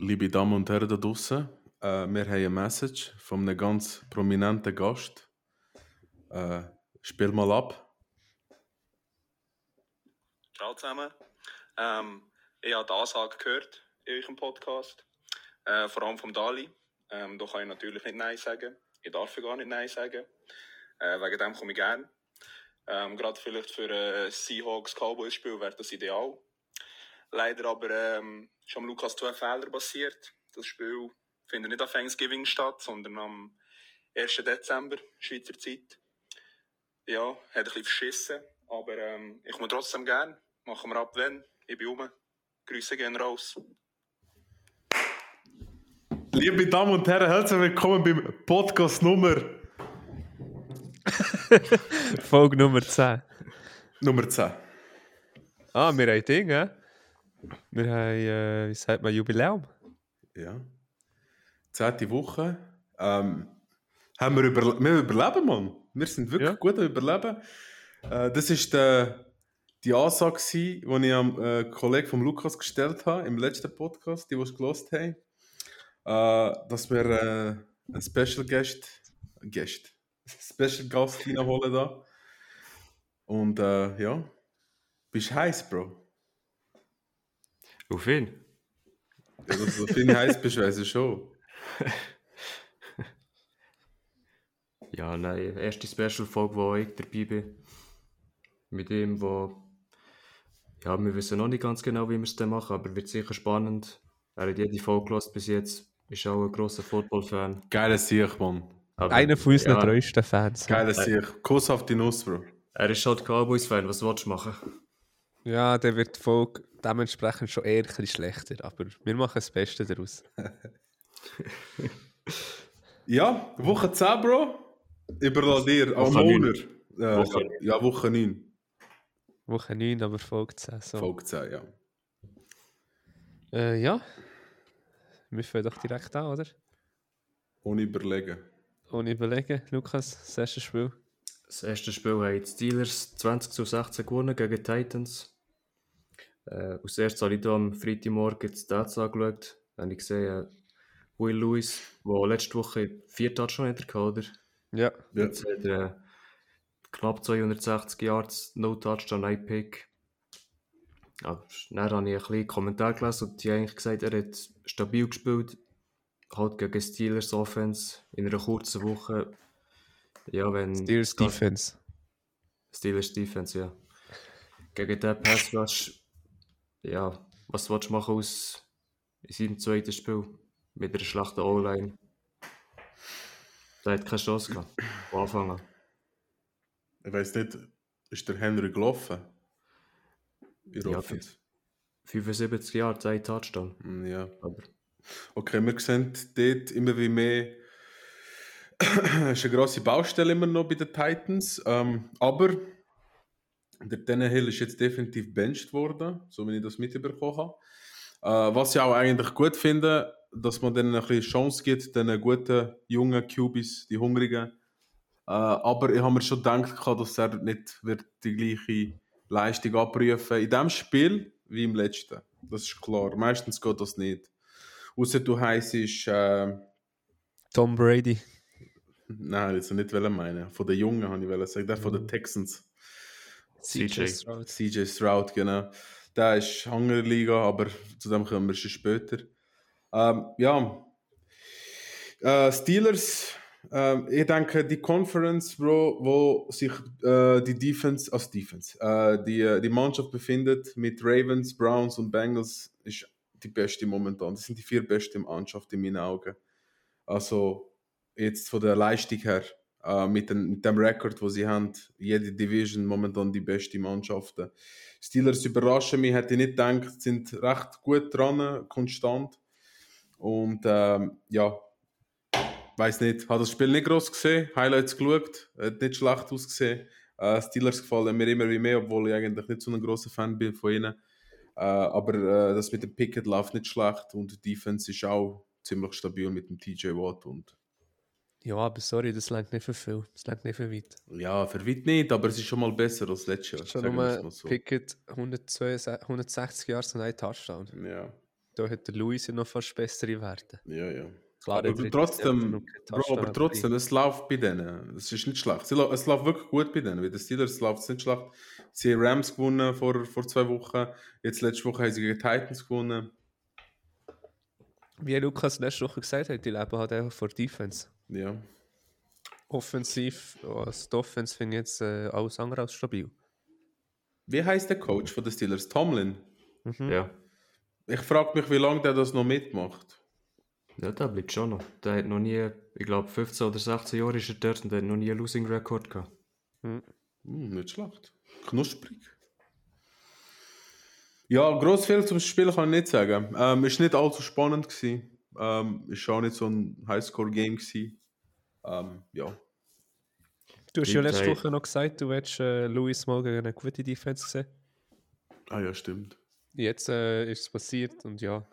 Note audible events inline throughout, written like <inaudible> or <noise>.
liebe Damen und Herren da draußen, äh, wir haben eine Message von einem ganz prominenten Gast. Äh, spiel mal ab. Ciao zusammen. Ähm, ich habe die Ansage gehört in eurem Podcast, äh, vor allem vom Dali. Ähm, da kann ich natürlich nicht Nein sagen. Ich darf gar nicht Nein sagen. Äh, wegen dem komme ich gerne. Ähm, Gerade vielleicht für ein Seahawks-Cowboys-Spiel wäre das ideal. Leider aber ähm, ist am Lukas zwei Fehler passiert. Das Spiel findet nicht am Thanksgiving statt, sondern am 1. Dezember, Schweizer Zeit. Ja, hat ein bisschen verschissen, aber ähm, ich komme trotzdem gern. Machen wir ab, wenn. Ich bin rum. Grüße gehen raus. Liebe Damen und Herren, herzlich willkommen beim Podcast Nummer <laughs> Folge Nummer 10. Nummer 10. Ah, wir haben Dinge. Wir haben, äh, wie sagt man, Jubiläum. Ja. Zehnte Woche. Ähm, haben wir, überle wir überleben, Mann. Wir sind wirklich Ja. gut am Überleben. Äh, das ist der, die Ansage, die ich am äh, Kollegen von Lukas gestellt habe im letzten Podcast, die, es gelost haben. Äh, dass wir äh, einen Special Guest, Guest, <laughs> Special Gast reinholen da. Und äh, ja, bist heiß, Bro. Auf ihn. Ja, dass du viel heiß bist, weiß ich schon. <laughs> Ja, nein, erste Special-Folge, wo ich dabei bin. Mit ihm, wo. Ja, wir wissen noch nicht ganz genau, wie wir es dann machen, aber wird sicher spannend. Er hat jede Folge gehört bis jetzt, ist auch ein grosser Football-Fan. Geiler Sieg, Mann. Aber, Einer von unseren ja, treuesten Fans. Geiler Sieg. Kuss auf die Nuss, Bro. Er ist halt Cowboys-Fan, was willst du machen? Ja, dann wird die Folge dementsprechend schon eher ein bisschen schlechter. Aber wir machen das Beste daraus. <laughs> Ja, Woche 10, Bro. Überlass dir. Am. Monat. Äh, Woche- Ja, Woche 9. Woche 9, aber Folge 10. So. Folge 10, ja. Äh, ja. Wir fangen doch direkt an, oder? Ohne überlegen. Ohne überlegen. Lukas, das erste Spiel. Das erste Spiel haben die Steelers 20 zu 16 gewonnen gegen die Titans. Äh, als erstes habe ich da am Freitagmorgen die Stats angeschaut. Dann habe ich gesehen, äh, Will Lewis, der letzte Woche vier Touchdowns hatte, oder? Ja. Ja. Jetzt hat er äh, knapp 260 Yards, no Touchdown, ein Pick. Ja, dann habe ich ein bisschen Kommentar gelesen und die haben eigentlich gesagt, er hat stabil gespielt. Halt gegen Steelers Offense in einer kurzen Woche. Ja, wenn Steelers Defense. Steelers Defense, ja. Gegen den Pass Rush, ja, was willst du machen aus in seinem zweiten Spiel? Mit einer schlechten O-Line. Der hat keine Chance gehabt. Von Anfang an. Ich weiß nicht, ist der Henry gelaufen? In Ja, Offense? 75 Jahre, zwei Touchdown. Mm, Ja. Aber Okay, wir sehen dort immer wie mehr. Es <clears throat> ist eine grosse Baustelle immer noch bei den Titans. Ähm, aber der Tannehill ist jetzt definitiv benched worden, so wie ich das mitbekommen habe. Äh, was ich auch eigentlich gut finde, dass man denen ein bisschen Chance gibt, den guten jungen QBs, die hungrigen. Äh, aber ich habe mir schon gedacht, gehabt, dass er nicht wird die gleiche Leistung abrufen in diesem Spiel wie im letzten. Das ist klar. Meistens geht das nicht. Außer du heisst, äh, Tom Brady. nein, das nicht wollen meinen. Von den Jungen habe ich sagen, der von den Texans. CJ. Stroud. CJ Stroud, genau. Der ist Hungerliga, aber zu dem kommen wir schon später. Ähm, ja, äh, Steelers, ähm, ich denke, die Conference, Bro, wo sich äh, die Defense, als Defense, äh, die, die Mannschaft befindet mit Ravens, Browns und Bengals, ist die beste momentan. Das sind die vier besten Mannschaften in meinen Augen. Also jetzt von der Leistung her, äh, mit, den, mit dem Rekord, wo sie haben, jede Division momentan die beste Mannschaften. Steelers überraschen mich, hätte ich nicht gedacht, sind recht gut dran, konstant. Und ähm, ja, weiß nicht, habe das Spiel nicht groß gesehen, Highlights geschaut, hat nicht schlecht ausgesehen. Äh, Steelers gefallen mir immer wie mehr, obwohl ich eigentlich nicht so ein großer Fan bin von ihnen. Äh, aber äh, das mit dem Picket läuft nicht schlecht und die Defense ist auch ziemlich stabil mit dem TJ Watt und Ja, aber sorry, das langt nicht für viel. Das langt nicht für weit. ja, für weit nicht, aber es ist schon mal besser als letztes Jahr. Schon nur mal so. Pickett 162, 160 Yards und ein Touchdown. Ja. da hat der Luis ja noch fast bessere Werte. Ja, ja. Klar, aber er hat trotzdem, Bro, aber trotzdem, es läuft bei denen. Es ist nicht schlecht. Es läuft wirklich gut bei denen. Bei den Steelers läuft es nicht schlecht. Sie haben Rams gewonnen vor, vor zwei Wochen. Jetzt letzte Woche haben sie gegen Titans gewonnen. Wie Lukas letzte Woche gesagt hat, die leben halt einfach vor Defense. Ja. Offensiv, als die Offense finde ich jetzt äh, alles andere als stabil. Wie heißt der Coach von den Steelers? Tomlin. Mhm. Ja. Ich frage mich, wie lange der das noch mitmacht. Ja, der bleibt schon noch. Der hat noch nie, ich glaube 15 oder 16 Jahre ist er dort und der hat noch nie einen Losing Record gehabt. Hm, nicht schlecht. Knusprig. Ja, gross viel zum Spiel kann ich nicht sagen. Ähm, ist nicht allzu spannend gewesen. Ähm, ist auch nicht so ein Highscore-Game gewesen. Ähm, ja. Du hast ja letzte. Woche noch gesagt, du hättest äh, Luis mal gegen eine gute Defense gesehen. Ah ja, stimmt. Jetzt äh, ist es passiert und ja,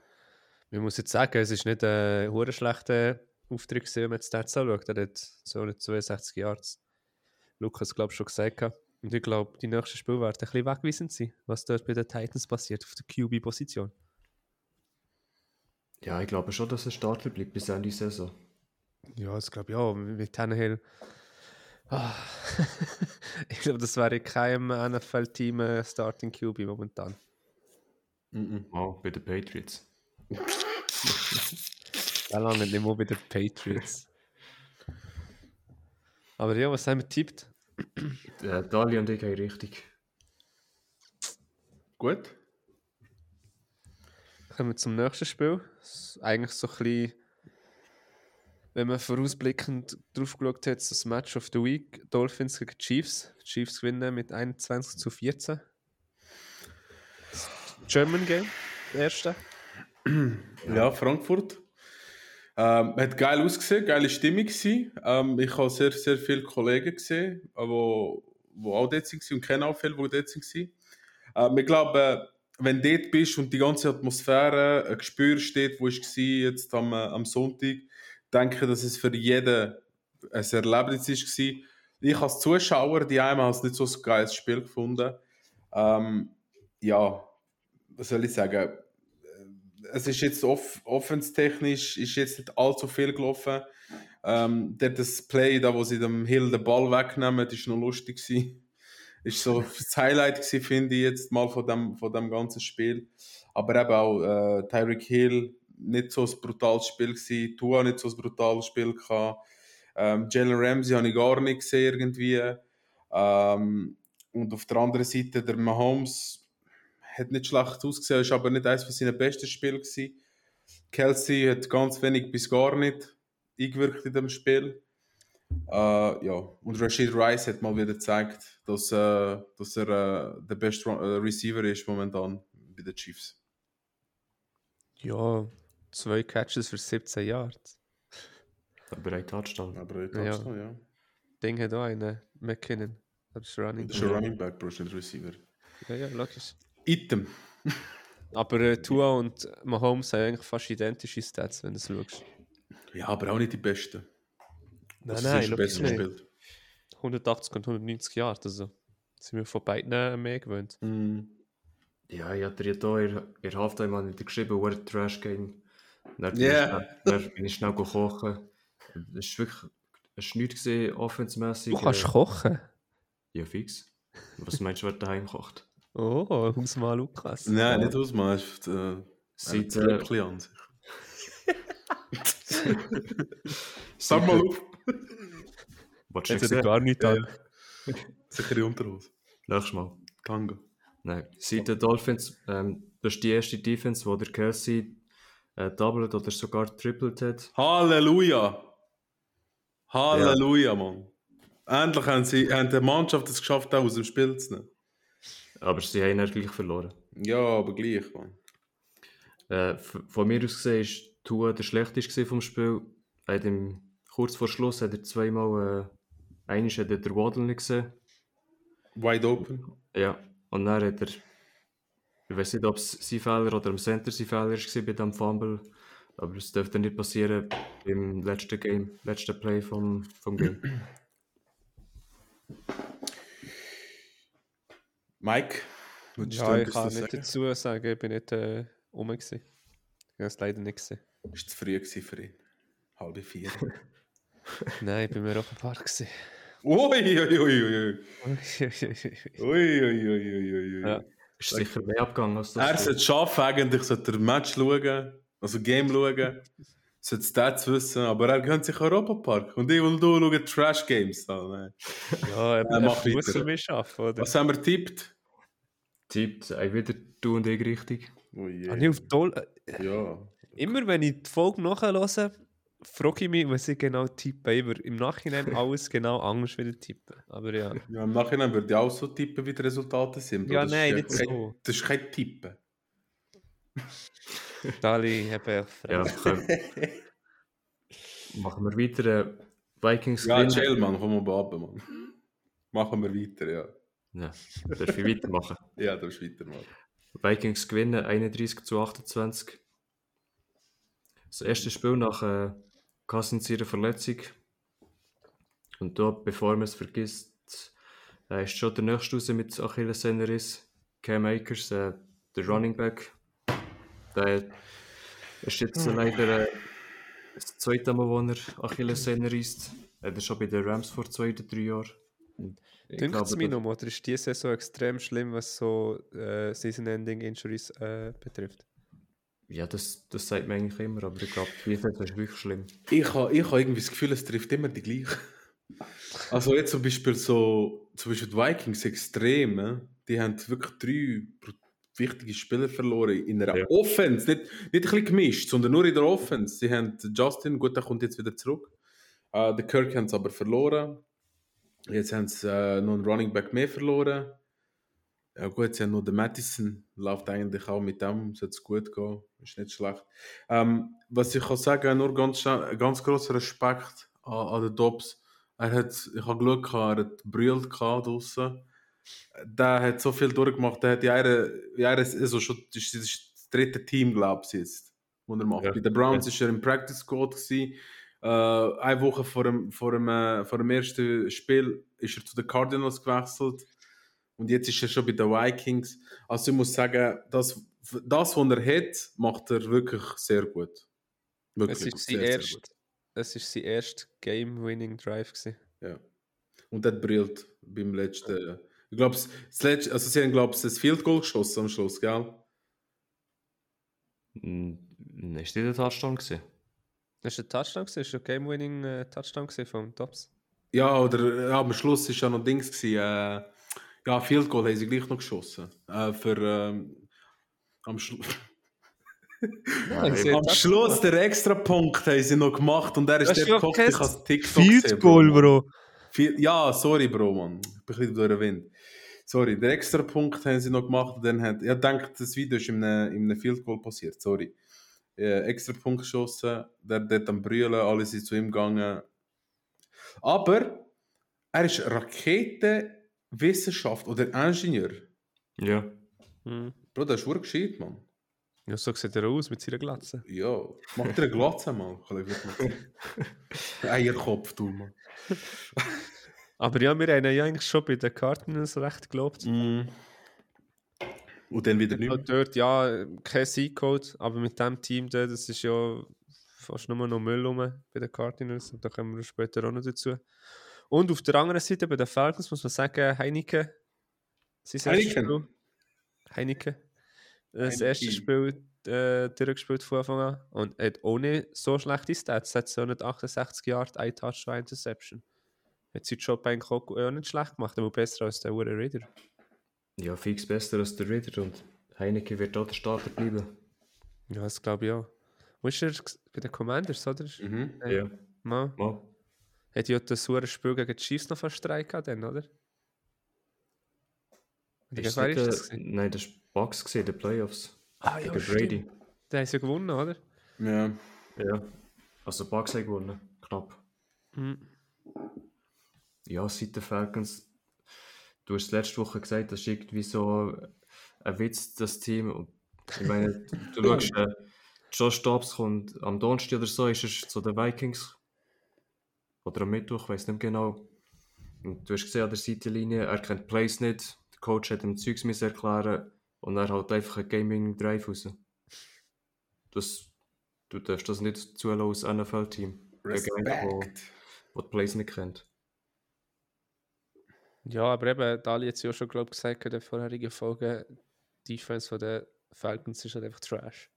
man muss jetzt sagen, es ist nicht ein hure schlechter Auftritt gewesen, wenn man die Stats anschaut. Er hat so eine 62 Yards. Lukas, glaube ich, schon gesagt. Und ich glaube, die nächsten Spiele werden ein bisschen wegweisend sein, was dort bei den Titans passiert, auf der QB-Position. Ja, ich glaube schon, dass er Starter bleibt bis Ende der Saison. Ja, das glaube ich auch. Mit Tannehill. Ah. <laughs> ich glaube, das wäre in keinem NFL-Team äh, Starting QB momentan. Oh, bei den Patriots. <laughs> Da lange nicht mehr bei den Patriots. Aber ja, was haben wir tippt? Äh, Dali und ich haben richtig. Gut. Kommen wir zum nächsten Spiel. Eigentlich so ein bisschen, wenn man vorausblickend drauf geschaut hat, das Match of the Week: Dolphins gegen Chiefs. Die Chiefs gewinnen mit 21 zu 14. Das German Game, der erste. <clears throat> Ja, Frankfurt. Ähm, hat geil ausgesehen, geile Stimmung. Ähm, ich habe sehr, sehr viele Kollegen gesehen, die wo, wo auch dort waren und kenne auch viele, die dort waren. Ähm, ich glaube, äh, wenn du dort bist und die ganze Atmosphäre, ein Gespür steht, wo ich war jetzt am, äh, am Sonntag, denke dass es für jeden ein Erlebnis war. Ich als Zuschauer, die einmal nicht so ein geiles Spiel gefunden. Ähm, ja, was soll ich sagen? es ist jetzt off offenstechnisch ist jetzt nicht allzu viel gelaufen. Ähm, der das Play, da wo sie dem Hill den Ball wegnehmen, ist noch lustig. Ist so <laughs> das Highlight gewesen, finde ich jetzt mal von dem, von dem ganzen Spiel. Aber eben auch äh, Tyreek Hill nicht so ein brutales Spiel gewesen, Tua nicht so ein brutales Spiel gehabt. Ähm, Jalen Ramsey habe ich gar nicht gesehen irgendwie. Ähm, und auf der anderen Seite der Mahomes hat nicht schlecht ausgesehen, ist aber nicht eines von seinen besten Spielen gewesen. Kelsey hat ganz wenig bis gar nicht eingewirkt in dem Spiel. Äh, ja, und Rashid Rice hat mal wieder gezeigt, dass, äh, dass er äh, der beste äh, Receiver ist momentan bei den Chiefs. Ja, zwei Catches für 17 Yards. Aber ein Touchdown. Aber ich Ja. ja. ja. Ding hat auch einen, McKinnon. Das ist Running. Das ist ein Running Back, Bro, nicht Receiver. Ja, ja, logisch. Item. Aber äh, Tua und Mahomes haben eigentlich fast identische Stats, wenn du es schaust. Ja, aber auch nicht die besten. Nein, Also, nein, besser nicht. gespielt. 180 und 190 Jahre, also sind wir von beiden mehr gewöhnt. Mm. Ja, ich hatte ja hier in der Halftime nicht geschrieben, war Trash Game. Dann bin, Ja. ich, dann bin ich schnell go kochen. Es war wirklich es war nichts gesehen, offensmässig. Du kannst äh, kochen. Ja, fix. Was meinst du, wer daheim kocht? Oh, Hausmann Lukas. Nein, nicht ausmachen. Es ist äh, Seit, ein äh, an sich. Sag mal auf. Du Jetzt nicht hat er gar nicht an. Sicher die Unterhose. Nächstes Mal. Tango. Nein. Seit den Dolphins, ähm, das ist die erste Defense, wo der Kelsey äh, doubled oder sogar tripled hat. Halleluja! Halleluja, Mann. Endlich haben, sie, haben die Mannschaft es geschafft, auch aus dem Spiel zu nehmen. Aber sie haben ihn gleich verloren. Ja, aber gleich, Mann. Äh, von mir aus gesehen ist Tua der schlechteste vom Spiel. Hat im, kurz vor Schluss hat er zweimal, äh, einmal hat er den Waddle nicht gesehen. Wide open. Ja, und dann hat er, ich weiß nicht, ob es sein Fehler oder am Center sein Fehler war bei diesem Fumble, aber es dürfte nicht passieren im letzten Game, letzten Play vom, vom Game. Mike, du Ja, ich kann nicht sagen? dazu sagen, ich bin nicht äh, rum. Gewesen. Ich habe es leider nicht gesehen. Ist zu früh für ihn. Halbe vier. <laughs> Nein, ich bin mir auf dem Park gesehen. ui, ui, ui, ui. ja. Ist sicher mehr abgegangen als das. Er sollte schaffen, eigentlich sollte er Match schauen, also Game schauen, sollte Stats wissen, aber er gönnt sich Europapark. Und ich will du schauen Trash Games. Da, nein. Ja, er er mir schaffen, oder? Was haben wir tippt? tippt ey, wieder du und ich richtig. Oh je. Habe ich auf toll. Ja. Immer wenn ich die Folge nachhöre, frage ich mich, was ich genau tippe. Ich würde im Nachhinein <laughs> alles genau anders wieder tippen. Aber ja. ja. Im Nachhinein würde ich auch so tippen, wie die Resultate sind. Ja, das nein, ist nicht kein, so. Das ist kein Tippen. <laughs> Dali, habe ich Ja, komm. Machen wir weiter. äh, Vikings Ja, chill, Mann, komm mal ab, Mann. Machen wir weiter, ja. Ja, darf ich weitermachen? <laughs> Ja, du musst weitermachen. Vikings gewinnen 31 zu 28. Das erste Spiel nach äh, Cousins Verletzung. Und da, bevor man es vergisst, äh, ist schon der nächste raus mit Achillessehnenriss. Cam Akers, äh, der Running Back. Der ist jetzt leider äh, das zweite Mal, wo er Achillessehne reißt. Er hat schon bei den Rams vor zwei oder drei Jahren. Dünkt es mir noch, oder ist diese Saison extrem schlimm, was so äh, Season-Ending-Injuries äh, betrifft? Ja, das, das sagt man eigentlich immer, aber ich glaube, Saison ist wirklich schlimm. Ich habe ich ha irgendwie das Gefühl, es trifft immer die gleichen. Also jetzt zum Beispiel so, zum Beispiel die Vikings extrem, die haben wirklich drei wichtige Spieler verloren in einer Ja. Offense, nicht, nicht ein bisschen gemischt, sondern nur in der Offense. Sie haben Justin, gut, der kommt jetzt wieder zurück. Äh, den Kirk haben sie aber verloren. Jetzt haben sie äh, noch einen Running Back mehr verloren. Ja gut, sie haben noch den Madison, läuft eigentlich auch mit dem, sollte es gut gehen, ist nicht schlecht. Ähm, was ich kann sagen, nur ganz, ganz großer Respekt an, an den Dobbs. Er hat, ich habe geschaut, er hat brüllt draussen. Der hat so viel durchgemacht, der hat in einer, in einer also schon, das ist, das dritte Team, glaube ich, jetzt, wo er macht. Ja. Bei den Browns war er im Practice Squad. Gewesen. Äh, eine Woche vor dem, vor, dem, äh, vor dem ersten Spiel ist er zu den Cardinals gewechselt. Und jetzt ist er schon bei den Vikings. Also ich muss sagen, das, das was er hat, macht er wirklich sehr gut. Wirklich Es ist sehr, sein sehr erst, gut. es ist sein erster Game-Winning-Drive. Ja. Und er hat brillt beim letzten. Ich glaube, das letzte, also sie haben, glaube ich, das Field Goal geschossen am Schluss, gell? Hm, Ist das der Touchdown gewesen? Das war ein Touchdown, gewesen, das war ein Game-Winning-Touchdown gewesen vom Tops. Ja, oder ja, am Schluss ist ja noch Dings gewesen, äh, ja, Field Goal haben sie gleich noch geschossen. Äh, für ähm, am, Schlu <laughs> Ja, sie am Schluss der extra Punkt haben sie noch gemacht und er ist der ja kein ich habe TikTok Field Goal. Bro. Viel- Ja, sorry, Bro, Mann. Ich bin ein bisschen durch den Wind. Sorry, der extra Punkt haben sie noch gemacht. und Dann hat, ich denke, das Video ist in einem, in einem Field Goal passiert. Sorry. Äh, extra Punkt geschossen, der dort am Brüllen, alle sind zu ihm gegangen. Aber er ist Raketenwissenschaft oder Ingenieur. Ja. Hm. Bro, das ist wirklich gescheit, Mann. Ja, so sieht er aus mit seiner Glatze. Ja, mach dir eine Glatze mal. <laughs> Eierkopf, du, Mann. <laughs> Aber ja, wir haben ja eigentlich schon bei den Cardinals recht gelobt. Mm. Und dann wieder nicht Ja, mehr. dort, ja, kein Seed-Code, aber mit dem Team da, das ist ja fast nur noch Müll rum bei den Cardinals. Und da kommen wir später auch noch dazu. Und auf der anderen Seite bei den Falcons muss man sagen, Heineken. Heineken? Spiel. Heineken. Das Heineken. erste Spiel äh, durchgespielt von Anfang an. Und hat auch nicht so schlechte Stats. Hat 268 Yard, ein Touchdown, Interception. Hat seinen Job eigentlich auch auch nicht schlecht gemacht, aber besser als der Ure Reader. Ja, fix besser als der Ritter und Heineke wird auch der Starter bleiben. Ja, das glaube ich auch. Wo ist er bei den Commanders, oder? Mhm. Äh, Ja. Mal. Mal. Hat ja das sauere Spiel gegen die Chiefs noch fast Streik gehabt, dann, oder? Ist nicht, ist das? nein, das war Bucks, gewesen, die Playoffs. Ah, ja, gegen Brady. stimmt. Der hat ja gewonnen, oder? Ja. Ja. Also Bucks haben gewonnen. Knapp. Mhm. Ja, seit den Falcons. Du hast letzte Woche gesagt, das ist irgendwie so ein Witz, das Team. Und ich meine, du <laughs> schaust, äh, Josh Dobbs kommt am Donnerstag oder so, ist er zu den Vikings. Oder am Mittwoch, ich weiß nicht mehr genau. Und du hast gesehen an der Seitenlinie, er kennt die Plays nicht. Der Coach hat ihm Zeugs müssen erklären und er hat einfach einen Gaming Drive raus. Das, du darfst das nicht zulassen als NFL-Team. Gegen einen, wo, Respekt. wo die Plays nicht kennt. Ja, aber eben, Dali hat es ja schon, glaube ich, gesagt in der vorherigen Folge, die Defense von den Falcons ist halt einfach Trash.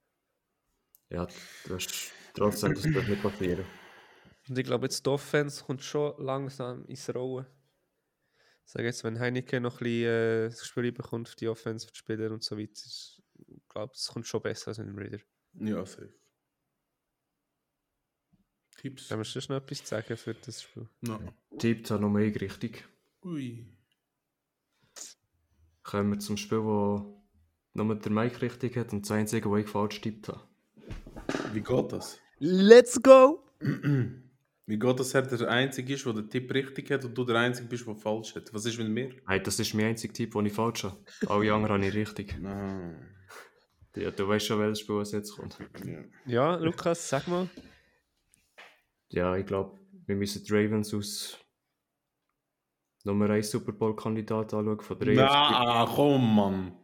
Ja, das ist trotzdem, das darf nicht passieren. Und ich glaube, jetzt die Offense kommt schon langsam ins Rollen. Ich sage jetzt, wenn Heineken noch ein bisschen äh, das Spiel bekommt für die Offense, für die Spieler und so weiter, ist- ich glaube, es kommt schon besser als in dem Raider. Ja, safe. Tipps? Haben wir sonst noch etwas zu sagen für das Spiel? No. Tippt hat Nummer 1 richtig. Ui. Kommen wir zum Spiel, wo nur der Mike richtig hat und das einzige, wo ich falsch tippt habe. Wie geht das? Let's go! <clears throat> Wie geht das, er der Einzige ist, der den Tipp richtig hat und du der Einzige bist, der falsch hat? Was ist mit mir? Hey, das ist mein einziger Tipp, den ich falsch habe. Alle anderen habe ich richtig. <laughs> Ah, Ja, du weißt schon, welches Spiel was jetzt kommt. ja. Ja, Lukas, sag mal. Ja, ich glaube, wir müssen die Ravens aus Nummer 1 Super Bowl-Kandidat anschauen von der Na, komm, Mann.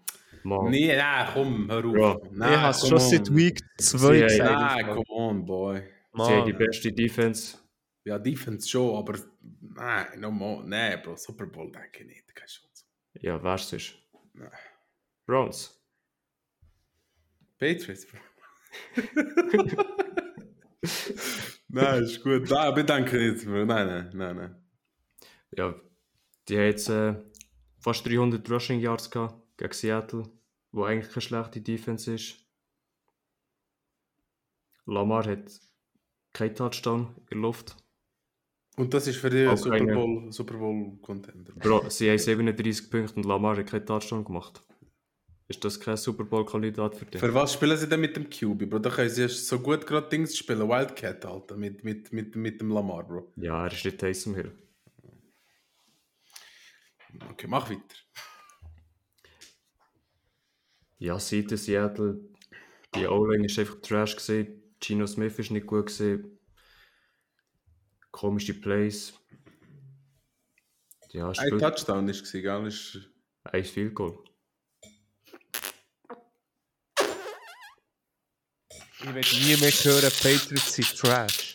Mann. Nee, nein, komm, hör auf. Ja. Nein, ich habe es schon on. seit Week 2 Sie gesagt. Nein, come on, boy. Sie haben die beste Defense. Ja, Defense schon, aber nein, no more. Nein, Bro, Super Bowl denke ich nicht. Keine Chance. Ja, wer ist es? Nein. Browns. Patriots, Bro. nein, ist gut. Nein, aber ich denke nicht, Bro. Nein, nein, nein, nein. Ja, die haben jetzt äh, fast 300 Rushing Yards gehabt gegen Seattle, wo eigentlich keine schlechte Defense ist. Lamar hat keinen Touchdown in der Luft. Und das ist für die Auch Super Bowl, Super Bowl Contender. Bro, sie haben 37 Punkte und Lamar hat keinen Touchdown gemacht. Ist das kein Super Bowl-Kandidat für dich? Für was spielen sie denn mit dem QB, Bro? Da können sie so gut gerade Dings spielen. Wildcat, Alter, mit, mit, mit, mit dem Lamar, Bro. Ja, er ist nicht Taysom Hill. Okay, mach weiter. Ja, seit der Seattle, die O-Line ist einfach Trash gesehen. Gino Smith ist nicht gut gesehen. Komische Plays. Ja, Ein spielt Touchdown ist gewesen, gell? Ist, ein Field Goal. Ich werde nie mehr hören, Patriots sind Trash.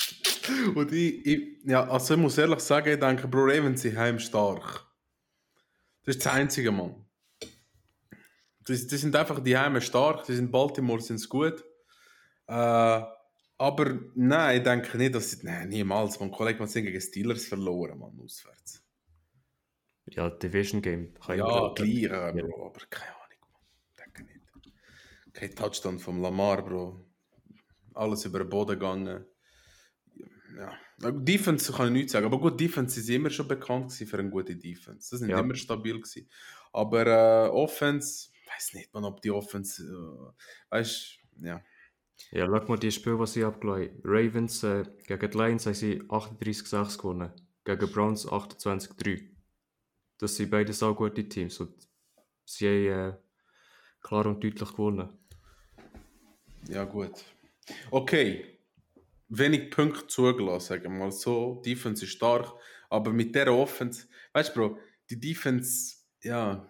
Und ich, ich, ja, also ich muss ehrlich sagen, ich denke, Bro Ravens sind heimstark. Das ist das einzige Mann. Die, die sind einfach die Heime stark, die sind Baltimore sind gut. Äh, aber nein, ich denke nicht, dass sie. Nein, niemals. Mein Kollege hat gegen Steelers verloren, Mann, auswärts. Ja, Division Game. Kann ich Ja, gleich, äh, Bro, aber keine Ahnung, Mann. Denke nicht. Kein Touchdown vom Lamar, Bro. Alles über den Boden gegangen. Ja. Ja, Defense kann ich nichts sagen, aber gut, Defense sind immer schon bekannt für eine gute Defense. Das sind Ja. immer stabil gewesen. Aber äh, Offense, weiß nicht, man, ob die Offense, äh, weißt ja. Ja, schau mal die Spiele, die sie haben. Ravens äh, gegen die Lions haben sie 38-6 gewonnen. Gegen Browns 28-3. Das sind beides auch gute Teams. Und sie haben äh, klar und deutlich gewonnen. Ja, gut. Okay. Wenig Punkte zugelassen, sagen wir mal so. Defense ist stark, aber mit der Offense, weißt du, Bro, die Defense, ja,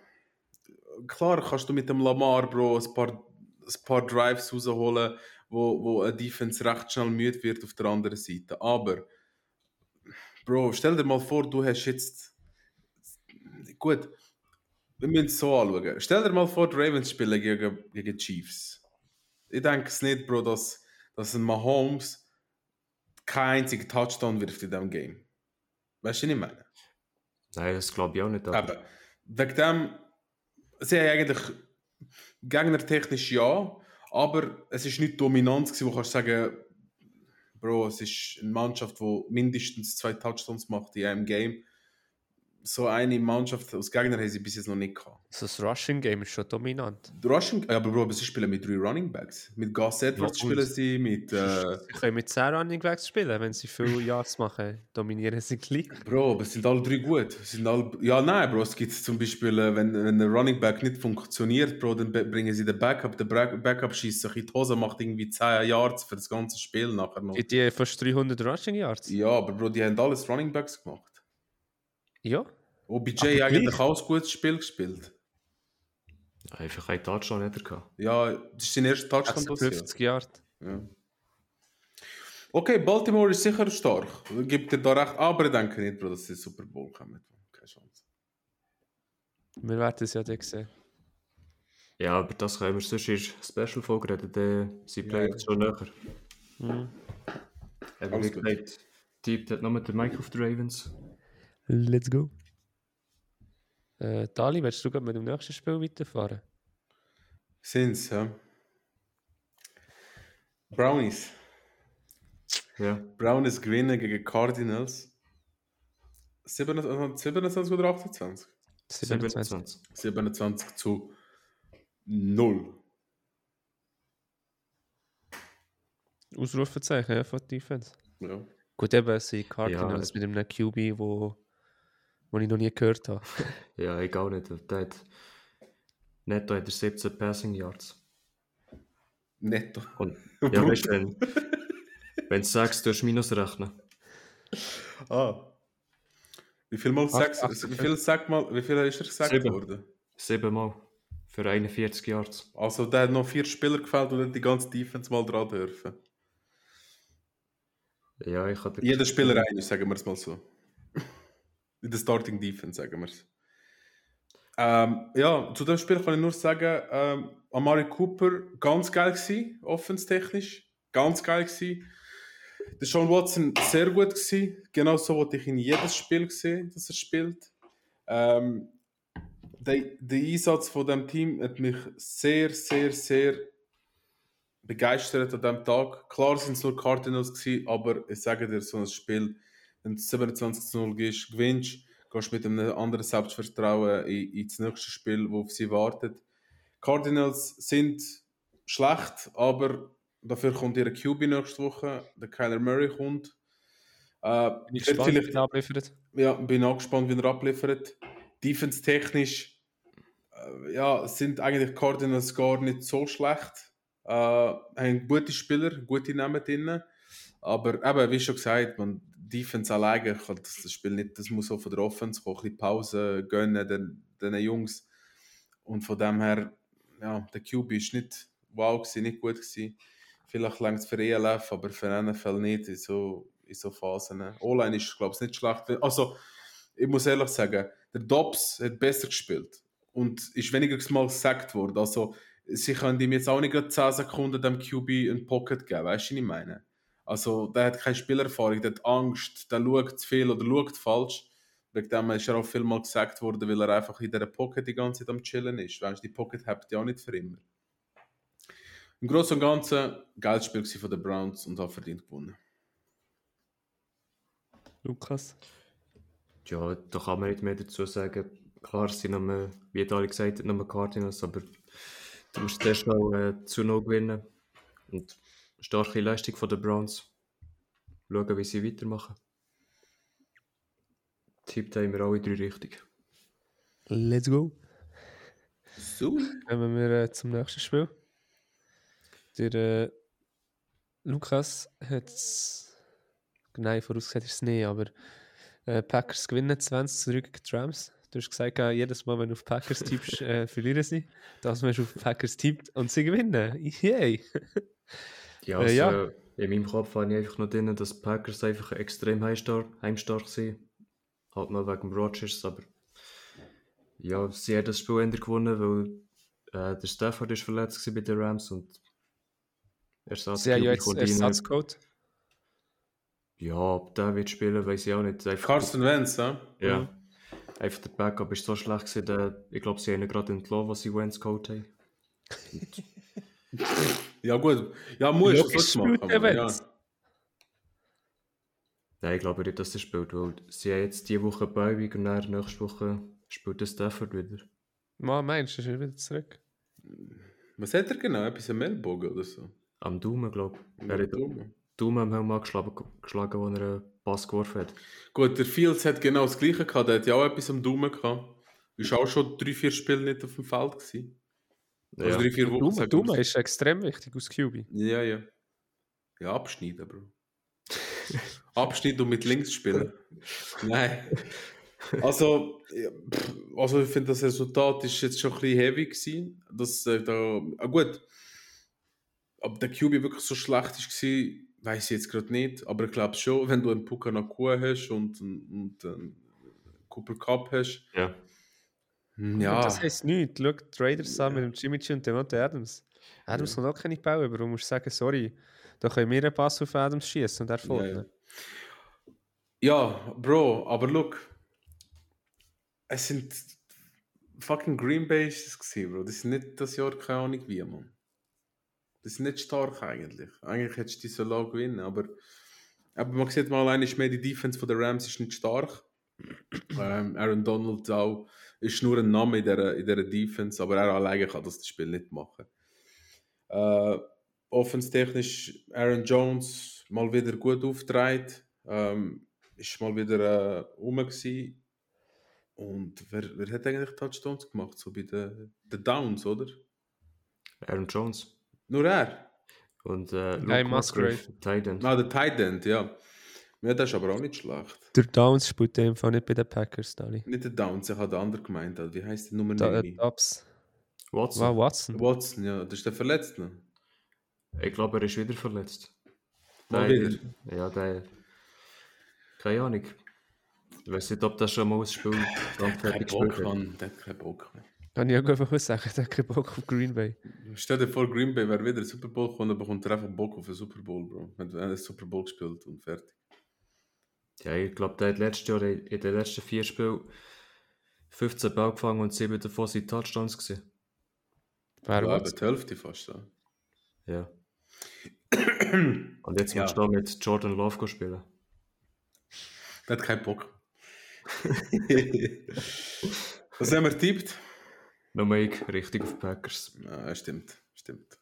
klar kannst du mit dem Lamar, Bro, ein paar, ein paar Drives rausholen, wo, wo eine Defense recht schnell müde wird auf der anderen Seite. Aber, Bro, stell dir mal vor, du hast jetzt. Gut, wir müssen es so anschauen. Stell dir mal vor, die Ravens spielen gegen, gegen Chiefs. Ich denke es nicht, Bro, dass, dass ein Mahomes keinen einzigen Touchdown wirft in diesem Game. Weißt du, was ich meine? Nein, das glaube ich auch nicht. Aber Eben. Wegen dem, sie haben eigentlich gegnertechnisch ja, aber es ist nicht Dominanz gewesen, wo kannst sagen, Bro, es ist eine Mannschaft, die mindestens zwei Touchdowns macht in einem Game. So eine Mannschaft aus Gegner haben sie bis jetzt noch nicht gehabt. Also das Rushing Game ist schon dominant. Rushing, ja, aber Bro, aber sie spielen mit drei Running Backs. Mit Gus Edwards Ja, spielen sie, mit... Äh, Sie können mit 10 Running Backs spielen, wenn sie viele <laughs> Yards machen, dominieren sie gleich. Bro, aber sind alle drei gut. Sind alle, ja, nein, Bro, es gibt zum Beispiel, äh, wenn, wenn der Running Back nicht funktioniert, Bro, dann bringen sie den Backup. Der Backup schießt sich in die Hose, macht irgendwie 10 Yards für das ganze Spiel nachher noch. Die, die fast 300 Rushing Yards. Ja, aber Bro, die haben alles Running Backs gemacht. Ja. OBJ Aber eigentlich gleich. auch ein gutes Spiel gespielt. einfach keinen Touchdown hat er gehabt. Ja, das ist sein erster Touchdown passiert. 56 Yards. Ja. Okay, Baltimore ist sicher stark. Gibt dir da recht, aber ich denke nicht, Bro, dass sie Super Bowl kommen. Keine Chance. Wir werden es ja dann sehen. Ja, aber das können wir sonst in Special-Folge reden, dann sind Ja. Playoffs schon näher. Mhm. Aber wie gesagt, tippt hat noch mit der Mike auf die Ravens. Let's go. Äh, Dali, willst du gerade mit dem nächsten Spiel weiterfahren? Sind's, ja. Brownies. Ja, Brownies gewinnen gegen Cardinals. 27, 27 oder 28? 27. 27. 27 zu 0. Ausrufezeichen ja, von Defense. Ja. Gut, eben es sind Cardinals mit einem QB, wo, wo ich noch nie gehört habe. <laughs> Ja, egal nicht. Der hat, netto hat er 17 Passing Yards. Netto. Und, <laughs> ja, weißt du, wenn, wenn du sagst, du hast Minus rechnen. Ah. Wie viel Mal sagst wie viel sag mal, wie viel ist er gesagt Sieben. worden? Siebenmal. Für 41 Yards. Also der hat noch vier Spieler gefällt und die ganze Defense mal dran dürfen. Ja, ich hatte. Jeder Spieler einer, sagen wir es mal so. In der Starting Defense, sagen wir es. Ähm, ja, zu dem Spiel kann ich nur sagen, ähm, Amari Cooper, ganz geil gewesen, offenstechnisch. Ganz geil gewesen. Der Sean Watson, sehr gut gewesen. Genau so wollte ich in jedes Spiel sehen, dass er spielt. Ähm, der, der Einsatz von dem Team hat mich sehr, sehr, sehr begeistert an diesem Tag. Klar sind es nur Cardinals gewesen, aber ich sage dir, so ein Spiel, wenn du 27 zu 0 gehst, gewinnst, gehst mit einem anderen Selbstvertrauen in, ins nächste Spiel, das auf sie wartet. Cardinals sind schlecht, aber dafür kommt ihre QB nächste Woche, der Kyler Murray kommt. Äh, Bin ich gespannt, wie er abliefert. ja, bin auch gespannt, wie er abliefert. Defense-technisch äh, ja, sind eigentlich Cardinals gar nicht so schlecht. Äh, haben gute Spieler, gute Namen drin. Aber eben, wie schon gesagt, man, Defense alleine kann das, das Spiel nicht, das muss auch von der Offense kommen, ein bisschen Pause gönnen den, den Jungs. Und von dem her, ja, der QB ist nicht wow gewesen, nicht gut gewesen. Vielleicht längt es für ELF, aber für NFL nicht in so, in so Phasen. O-Line ist, glaube ich, nicht schlecht. Also, ich muss ehrlich sagen, der Dobbs hat besser gespielt und ist weniger mal gesackt worden. Also, sie können ihm jetzt auch nicht gerade 10 Sekunden dem QB ein Pocket geben, weißt du, was ich meine? Also, der hat keine Spielerfahrung, der hat Angst, der schaut zu viel oder schaut falsch. Wegen dem ist er auch viel mal gesagt worden, weil er einfach in dieser Pocket die ganze Zeit am Chillen ist. Weißt du, die Pocket habt ihr auch nicht für immer. Im Großen und Ganzen, geiles Spiel von den Browns und auch verdient gewonnen. Lukas. Ja, da kann man nicht mehr dazu sagen. Klar, es sind nur, wie alle gesagt haben, nur Cardinals, aber du musst zuerst mal äh, zu noch gewinnen. Und starke Leistung von den Browns. Schauen, wie sie weitermachen. Tippt haben wir alle drei richtig. Let's go. So. Kommen wir äh, zum nächsten Spiel. Der äh, Lukas hat es. Nein, vorausgesagt ist es nicht, aber äh, Packers gewinnen 20 zu 3 gegen die Rams. Du hast gesagt, äh, jedes Mal, wenn du auf Packers tippst, äh, verlieren sie. Das hast du auf Packers tippt und sie gewinnen. Yay! <laughs> Ja, Äh, also, ja. in meinem Kopf habe ich einfach noch drin, dass die Packers einfach extrem heimstark, heimstark sind. Halt noch wegen dem Rodgers, aber ja, sie haben das Spiel eher gewonnen, weil äh, der Stafford ist verletzt bei den Rams und Ersatz Sie haben ja jetzt. Ersatzcode. Ja, ob der wird spielen, weiß ich auch nicht. Einfach, Carson Wentz, ja? ja. Einfach der Backup ist so schlecht gewesen, der, ich glaube, sie haben ihn gerade entlassen, was sie Wentz geholt haben. <laughs> Ja, gut. Ja, muss Logisch das machen. der aber Ja. Nein, ich glaube nicht, dass er spielt, weil sie haben jetzt diese Woche Beiweg und dann nächste Woche spielt der Stafford wieder. Ma, meinst du, ist er wieder zurück? Was hat er genau? Etwas am Ellbogen oder so? Am Daumen, glaube ich. Er hat Daumen. Daumen am Helm angeschlagen, geschlagen, als er einen Pass geworfen hat. Gut, der Fields hat genau das Gleiche gehabt. Der hat ja auch etwas am Daumen gehabt. Ist auch schon drei, vier Spiele nicht auf dem Feld gewesen. Also Ja. drei, vier Wochen. Dumme wir's. ist extrem wichtig aus QB. Ja, ja. Ja, abschneiden, Bro. <laughs> abschneiden und mit links spielen. <laughs> Nein. Also, also ich finde, das Resultat ist jetzt schon ein bisschen heavy gewesen. Das, äh, da, ah, gut. ob der QB wirklich so schlecht war, weiß ich jetzt gerade nicht. Aber ich glaube schon, wenn du einen Puka Nakua hast und, und, und einen Cooper Cup hast. Ja. Hm, Ja, Das heisst nichts. Schau, die Raiders zusammen mit dem Jimmy G und Devontae Adams. Adams kann auch keine bauen, aber du musst sagen, sorry, da können wir einen Pass auf Adams schießen und er ja, vorne. ja. ja, Bro, aber look, es sind fucking Green Bay ist das gewesen, Bro. Das ist nicht das Jahr keine Ahnung wie, man. Das ist nicht stark eigentlich. Eigentlich hättest du diese Law gewinnen, aber, aber man sieht mal, eigentlich mehr die Defense von der Rams ist nicht stark. ähm, Aaron Donald auch ist nur ein Name in dieser, in dieser Defense, aber er alleine kann das, das Spiel nicht machen. Äh, Offense-technisch Aaron Jones mal wieder gut aufgetragen. Ähm, ist mal wieder äh, rum gewesen. Und wer, wer hat eigentlich Touchdowns gemacht? So bei den, den Downs, oder? Aaron Jones. Nur er. Und äh, Guy Musgrave. Titan. Ah, der Tight End, ja. Ja, das ist aber auch nicht schlecht. Der Downs spielt in dem Fall nicht bei den Packers, Dali. Nicht der Downs, ich habe den anderen gemeint. also Wie heißt der Nummer Da, äh, 9? Dubs. Watson. Wow, Watson. Watson, ja. Das ist der Verletzte. Ich glaube, er ist wieder verletzt. Mal Der- wieder. Ja, der. Keine Ahnung. Ich weiß nicht, ob das schon mal ein Spiel Kein fertig Bock, gespielt hat. Mann. Der hat keinen Bock mehr. Kann ich auch einfach sagen, der hat keinen Bock auf Green Bay. Stell dir vor, Green Bay wäre wieder ein Super Bowl gekommen, dann bekommt er einfach Bock auf einen Super Bowl, Bro. Wenn er Super Bowl gespielt und fertig. Ja, ich glaube, der hat letztes Jahr in den letzten vier Spielen 15 Ball gefangen und 7 davon sind Touchdowns gewesen. Wer Ja, die Hälfte fast. Ja. Ja. <clears throat> Und jetzt Ja. musst du da mit Jordan Love spielen. Der hat keinen Bock. <laughs> Was haben wir tippt? Nummer ich richtig auf Packers. Ja, stimmt, stimmt.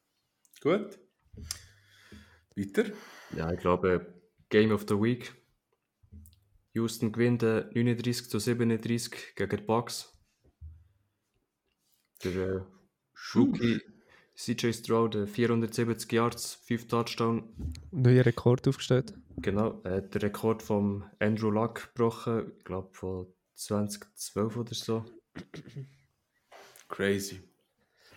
Gut. Weiter. Ja, ich glaube, Game of the Week. Houston gewinnt äh, 39 zu 37 gegen die Bucks. Der äh, Rookie CJ Stroud, äh, 470 Yards, 5 Touchdown. Neuer Rekord aufgestellt. Genau, er hat den Rekord vom Andrew Luck gebrochen, ich glaube von 2012 oder so. Crazy.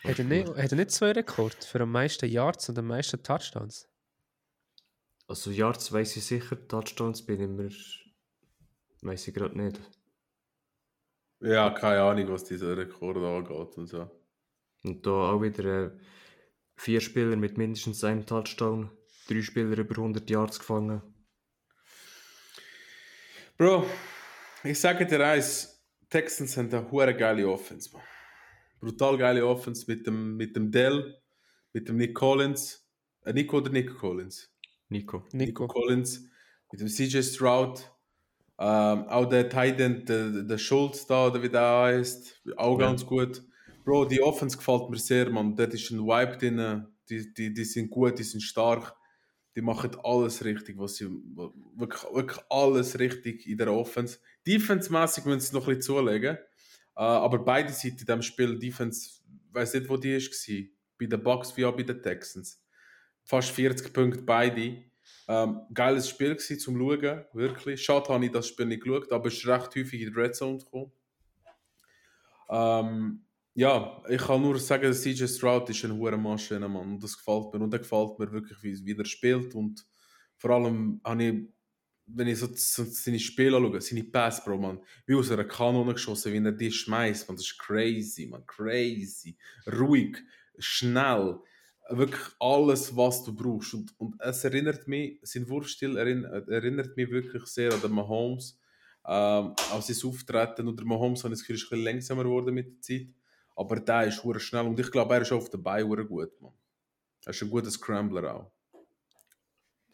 Hat er, nicht, hat er nicht zwei Rekorde für am meisten Yards und am meisten Touchdowns? Also Yards weiß ich sicher, Touchdowns bin ich mir, weiß ich gerade nicht. Ja, keine Ahnung, was dieser Rekord angeht und so. Und da auch wieder äh, vier Spieler mit mindestens einem Touchdown, drei Spieler über 100 Yards gefangen. Bro, ich sage dir eins, Texans haben eine hure geile Offense, man. Brutal geile Offense mit dem, mit dem Dell, mit dem Nick Collins. Äh, Nico oder Nick Collins? Nico. Nico Nico. Collins, mit dem CJ Stroud, ähm, auch der Titan, der, der Schulz da, oder wie der heißt, auch Ja. ganz gut. Bro, die Offense gefällt mir sehr, man. Dort ist ein Vibe drin, die, die, die sind gut, die sind stark, die machen alles richtig, was sie, wirklich, wirklich alles richtig in der Offense. Defense-mäßig müssen sie noch ein bisschen zulegen, äh, aber beide Seiten in diesem Spiel, Defense, weiß nicht, wo die war, bei den Bucks wie auch bei den Texans fast 40 Punkte beide. Ähm, geiles Spiel gewesen zum Schauen, wirklich. Schade habe ich das Spiel nicht geschaut, aber es ist recht häufig in die Red Zone gekommen. Ähm, ja, ich kann nur sagen, CJ Stroud ist ein hoher Maschine, Mann. Und das gefällt mir. Und er gefällt mir wirklich, wie, er spielt. Und vor allem habe ich, wenn ich so, so seine Spiele anschaue, seine Pass, Bro, man, wie aus einer Kanone geschossen, wie er die schmeißt, man, das ist crazy, man, crazy. Ruhig, schnell, wirklich alles, was du brauchst. Und, und es erinnert mich, sein Wurfstil erinnert, erinnert mich wirklich sehr an den Mahomes. Ähm, als sein Auftreten und der Mahomes habe ich das Gefühl, ist ein bisschen langsamer geworden mit der Zeit. Aber der ist hure schnell und ich glaube, er ist auch auf der Beine hure gut, man. Er ist ein guter Scrambler auch.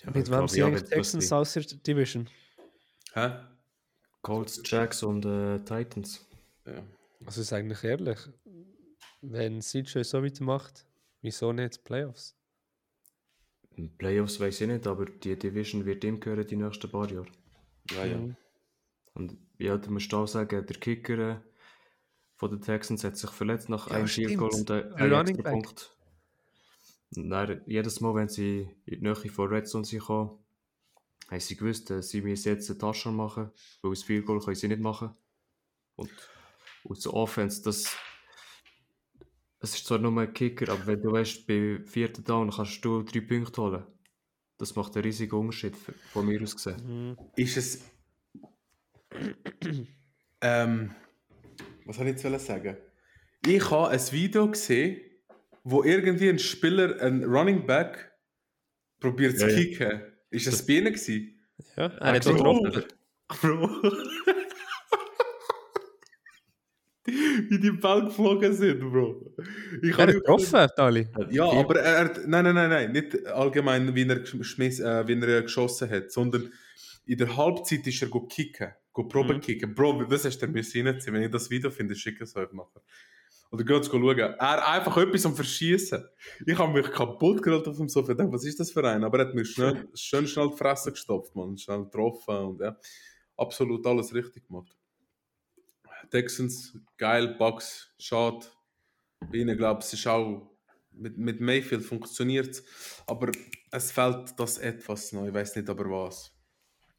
Ja, Mit wem sind eigentlich was Texans die aus der Division? Hä? Colts, Jacks und äh, Titans. Ja. Also ist eigentlich ehrlich, wenn CJ so weitermacht, wieso nicht Playoffs? In Playoffs weiß ich nicht, aber die Division wird ihm gehören die nächsten paar Jahre. Ja, ja. Mhm. Und ja, du musst auch sagen, der Kicker äh, von den Texans hat sich verletzt nach Ja, einem Field Goal und ein, Der ein Running extra Back. Punkt. Dann, jedes Mal, wenn sie in die Nähe von Red Zone sind haben sie gewusst, äh, sie müssen jetzt eine Touchdown machen, weil das Field Goal können sie nicht machen. Und aus der Offense, das es ist zwar nur ein Kicker, aber wenn du weißt, bei vierten Down kannst du drei Punkte holen. Das macht einen riesigen Unterschied für- von mir aus gesehen. Mhm. Ist es. <clears throat> ähm, was soll ich jetzt sagen? Ich habe ein Video gesehen, wo irgendwie ein Spieler, ein Running Back, probiert zu Ja, ja. kicken. Ist das bei ihnen gewesen? Ja, er hat Bro. auch getroffen. <laughs> Bro. Wie die Ball geflogen sind, Bro. Ich Er hat getroffen, Dali. Ja, aber er hat, nein, nein, nein, nein, nicht allgemein, wie er, geschmiss, äh, wie er geschossen hat, sondern in der Halbzeit ist er go kicken, go Probe Mhm. kicken. Bro, das hast du müssen reinziehen. Wenn ich das Video finde, schicke ich es euch nachher. Oder geht es schauen. Er einfach etwas am Verschießen. Ich habe mich kaputt gerollt auf dem Sofa. Ich dachte, was ist das für ein? Aber er hat mir schnell, <laughs> schön schnell die Fresse gestopft, man. Schnell getroffen und ja. Absolut alles richtig gemacht. Texans, geil, Bucks, schade. Bei ihnen, glaube ich, es ist auch mit, mit Mayfield funktioniert es, aber es fehlt das etwas noch. Ich weiß nicht aber was.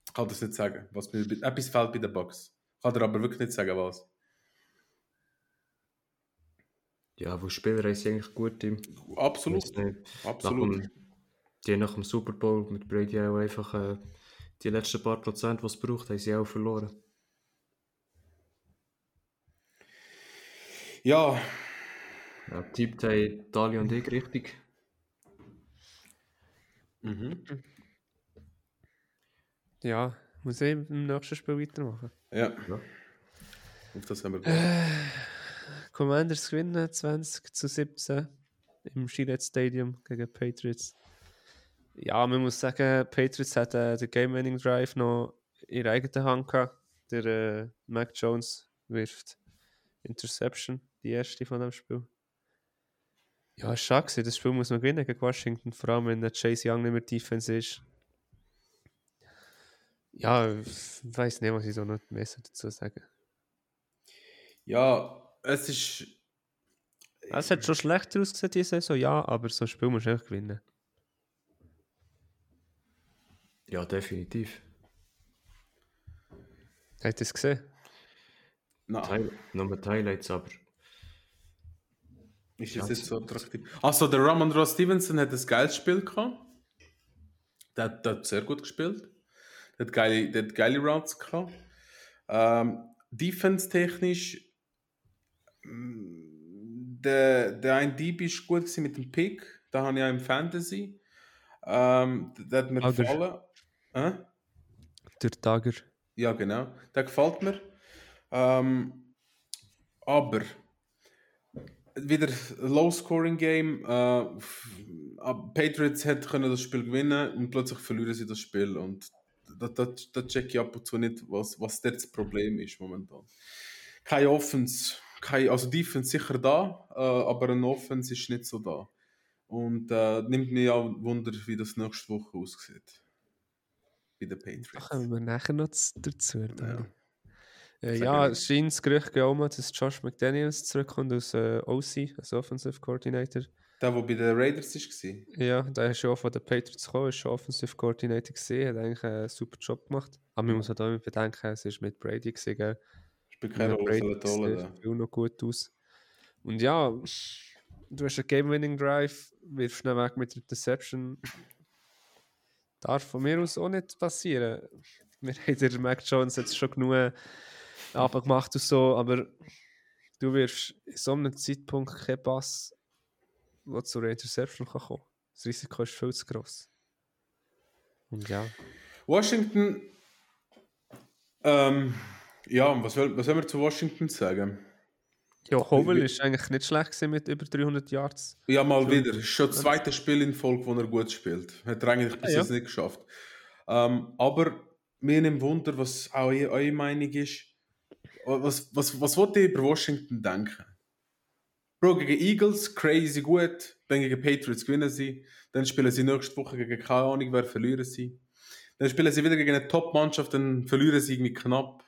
Ich kann das nicht sagen. Was, mir- etwas fehlt bei den Bucks. Ich kann dir aber wirklich nicht sagen, was. Ja, wo Spieler sie eigentlich gut im. Absolut. Nicht. Nach Absolut. dem, die nach dem Super Bowl mit Brady auch einfach äh, die letzten paar Prozent, die es braucht, haben sie auch verloren. Ja, Ja, tippt haben Dali und ich richtig. mhm. Ja, muss ich im nächsten Spiel weitermachen. ja. Ja. Auf das haben wir Äh. Commanders gewinnen 20 zu 17 im Gillette Stadium gegen Patriots. Ja, man muss sagen, Patriots hat äh, den Game Winning Drive noch in ihrer eigenen Hand gehabt. Der äh, Mac Jones wirft Interception, die erste von dem Spiel. Ja, es war schade. gewesen. Das Spiel muss man gewinnen gegen Washington, vor allem wenn der Chase Young nicht mehr Defense ist. Ja, ich weiß nicht, was ich so noch mehr dazu sagen Ja, es ist. Es hat schon schlechter ausgesehen diese Saison, ja, aber so ein Spiel musst du einfach gewinnen. Ja, definitiv. Habt ihr es gesehen? Nein, Teil, nur die Highlights, aber ist Ja, jetzt so attraktiv. Also, der Ramondre Stevenson hat ein geiles Spiel gehabt. Der, hat- der hat sehr gut gespielt. Der hat geile, der hat geile Routes gehabt. Ähm, Defense-technisch, mm, der, der ein DB ist gut gewesen mit dem Pick. Da habe ich auch im Fantasy. Ähm, der hat mir der- gefallen. Äh? Der Tager. Ja, genau. Der gefällt mir. Ähm, aber wieder Low-Scoring-Game. Äh, Patriots hätten können das Spiel gewinnen und plötzlich verlieren sie das Spiel. Und da, da, da check ich ab und zu nicht, was, was dort das Problem ist momentan. Keine Offense, keine, also Defense sicher da, äh, aber ein Offense ist nicht so da. Und äh, nimmt mich auch Wunder, wie das nächste Woche aussieht. Bei den Da Patriots. kommen wir nachher noch dazu. Ja. Äh, ja, ich es scheint das Gerücht mal, dass Josh McDaniels zurückkommt als äh, OC, als Offensive Coordinator. Der, der bei den Raiders war. Ja, der ist schon von den Patriots gekommen, ist schon Offensive Coordinator gesehen, hat eigentlich einen super Job gemacht. Aber man muss halt auch immer bedenken, es ist mit Brady gesehen, gell? Keine Mit Rolle, Brady sieht noch gut aus. Und ja, du hast einen Game-Winning Drive, wirfst schnell weg mit der Interception. Darf von mir aus auch nicht passieren. Wir haben der Mac Jones jetzt schon genug Anfang gemacht und so, aber du wirfst in so einem Zeitpunkt keinen Pass, der zu einer Interception kann kommen. Das Risiko ist viel zu groß. Und ja, Washington. Ähm, ja, was, will, was man zu Washington sagen? ja Howell ist eigentlich nicht schlecht mit über 300 Yards. Ja, mal wieder. Ist schon das zweite Spiel in Folge, wo er gut spielt. Hat er eigentlich bis Ah, ja. jetzt nicht geschafft. Ähm, aber mir nimmt Wunder, was auch eure Meinung ist. Was, was, was wollt ihr über Washington denken? Bro, gegen Eagles, crazy gut. Dann gegen Patriots gewinnen sie. Dann spielen sie nächste Woche gegen keine Ahnung, wer verlieren sie. Dann spielen sie wieder gegen eine Top-Mannschaft, dann verlieren sie irgendwie knapp.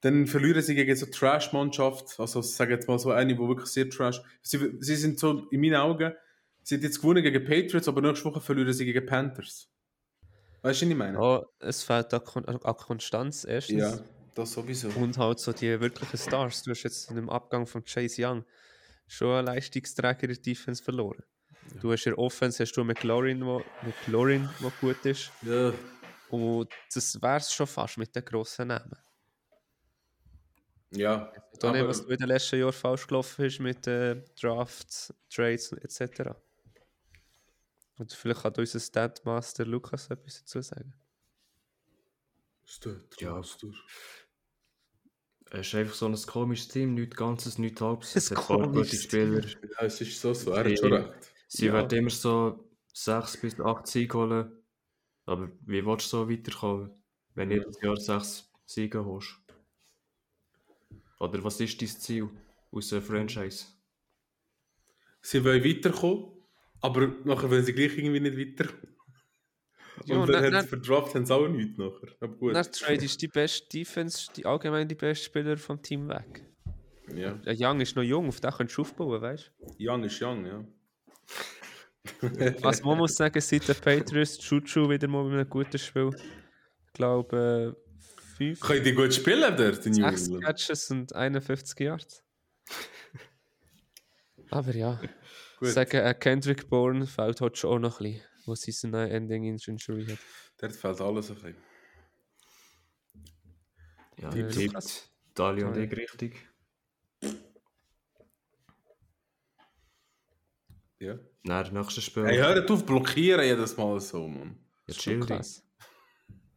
Dann verlieren sie gegen so eine Trash-Mannschaft. Also, ich sage jetzt mal so eine, die wirklich sehr trash. Sie, sie sind so, in meinen Augen, sie haben jetzt gewonnen gegen Patriots, aber nächste Woche verlieren sie gegen Panthers. Weißt du, was ich meine? Ja, es fehlt an Konstanz erstens. Ja, das sowieso. Und halt so die wirklichen Stars. Du hast jetzt in dem Abgang von Chase Young schon einen Leistungsträger in der Defense verloren. Du hast in der Offense hast du McLaurin, wo, McLaurin, wo gut ist. Ja, Und das wäre es schon fast mit den grossen Namen. ja. Ich weiß nicht, was du in den letzten Jahren falsch gelaufen ist mit äh, Drafts, Trades etc. Und vielleicht kann unser Statmaster Lukas etwas dazu sagen. Steht Ja. Es ist einfach so ein komisches Team, nichts Ganzes, nichts Halbes. Es hat ein paar gute komisches Spieler. Ja, es ist so, so. Er hat schon recht. Sie Ja. werden immer so 6 bis 8 Siege holen. Aber wie willst du so weiterkommen, wenn du jedes Jahr 6 Siege holst? Oder was ist dein Ziel aus einer Franchise? Sie wollen weiterkommen, aber nachher wollen sie gleich irgendwie nicht weiter. Ja, und und dann dann- hat verdroppt, haben sie auch nichts nachher. Aber gut. Dann tradest die beste Defense, die allgemein die besten Spieler vom Team weg. Ja. Der Young ist noch jung, auf den kannst du aufbauen, weißt Young ist young, ja. du? Was man <laughs> muss sagen, seit der Patriots, Chuchu wieder mal mit einem guten Spiel. Ich glaube, äh, 5, Können die gut spielen dort in New 6 England? Catches und 51 Yards. <laughs> Aber ja, Gut. sagen, äh, Kendrick Bourne fällt heute schon auch noch ein bisschen, wo Season Ending Injury hat. Dort fällt alles ein bisschen. Ja, Tipp, tippt Lukas. Dali und ich richtig. Ja. Nein, nächstes Spiel. Hey, hört auf, blockieren jedes Mal so, Mann. Ja, Das ist chill krass.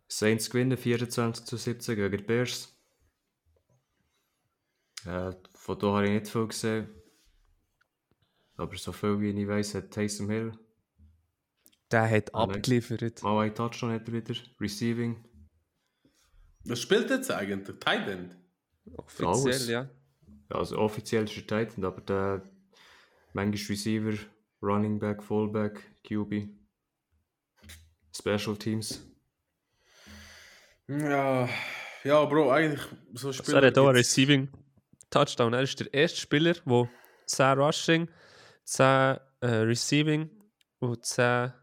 Saints gewinnen 24 zu 17 gegen die Bears. Äh, von da habe ich nicht viel gesehen. Aber so viel wie ich weiß, hat Taysom Hill Der hat Ah, nein. abgeliefert. mal einen Touchdown hat er wieder. Receiving. Was spielt jetzt eigentlich? Tight End? Offiziell, Alles. ja. Ja, also offiziell ist er Titan, aber der manchmal Receiver, Running Back, Fullback, QB. Special Teams. Ja, ja, Bro, eigentlich so Also Spieler. er hat auch einen Receiving Touchdown. Er ist der erste Spieler, der 10 Rushing, 10 äh, Receiving und 10,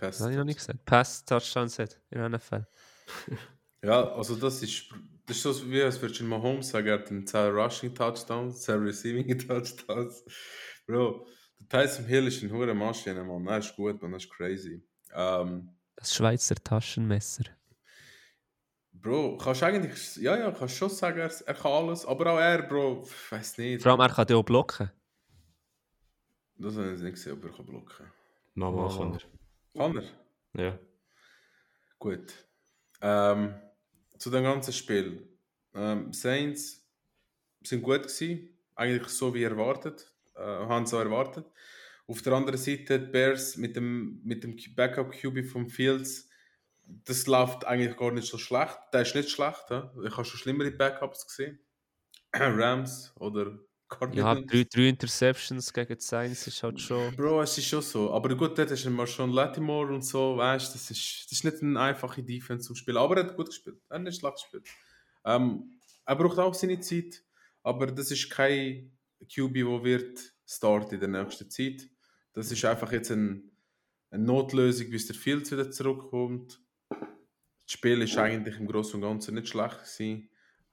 Pass. das habe ich noch nicht gesagt, Pass Touchdowns hat in der NFL. <laughs> Ja, also das ist, das ist so wie als würdest du Mahomes sagen, er hat einen 10 Rushing Touchdowns, 10 Receiving <laughs> Touchdowns. Bro, der Tyson Hill ist eine hohe Maschine, Mann. Er ist gut, man, das ist crazy. Ähm, Das Schweizer Taschenmesser. Bro, kannst du eigentlich, ja, ja, kannst schon sagen, er, er kann alles, aber auch er, Bro, ich weiß nicht. Vor allem, er kann den auch blocken. Das habe ich nicht gesehen, ob er kann blocken kann. Mama Oh. kann Kann er? Ja. Gut. Ähm, zu dem ganzen Spiel. Ähm, Saints sind gut gewesen, eigentlich so wie erwartet, äh, haben so erwartet. Auf der anderen Seite die Bears mit dem, mit dem Backup QB vom Fields, das läuft eigentlich gar nicht so schlecht. Der ist nicht schlecht, he? ich habe schon schlimmere Backups gesehen. <clears throat> Rams oder Ja, drei, drei Interceptions gegen Saints ist halt schon... Bro, es ist schon so. Aber gut, dort ist immer schon Latimore und so, weißt das ist, das ist nicht eine einfache Defense zum Spielen. Aber er hat gut gespielt. Er hat nicht schlecht gespielt. Ähm, er braucht auch seine Zeit, aber das ist kein QB, der wird starten in der nächsten Zeit. Das ist einfach jetzt ein, eine Notlösung, bis der Fields wieder zurückkommt. Das Spiel ist eigentlich im Großen und Ganzen nicht schlecht gewesen.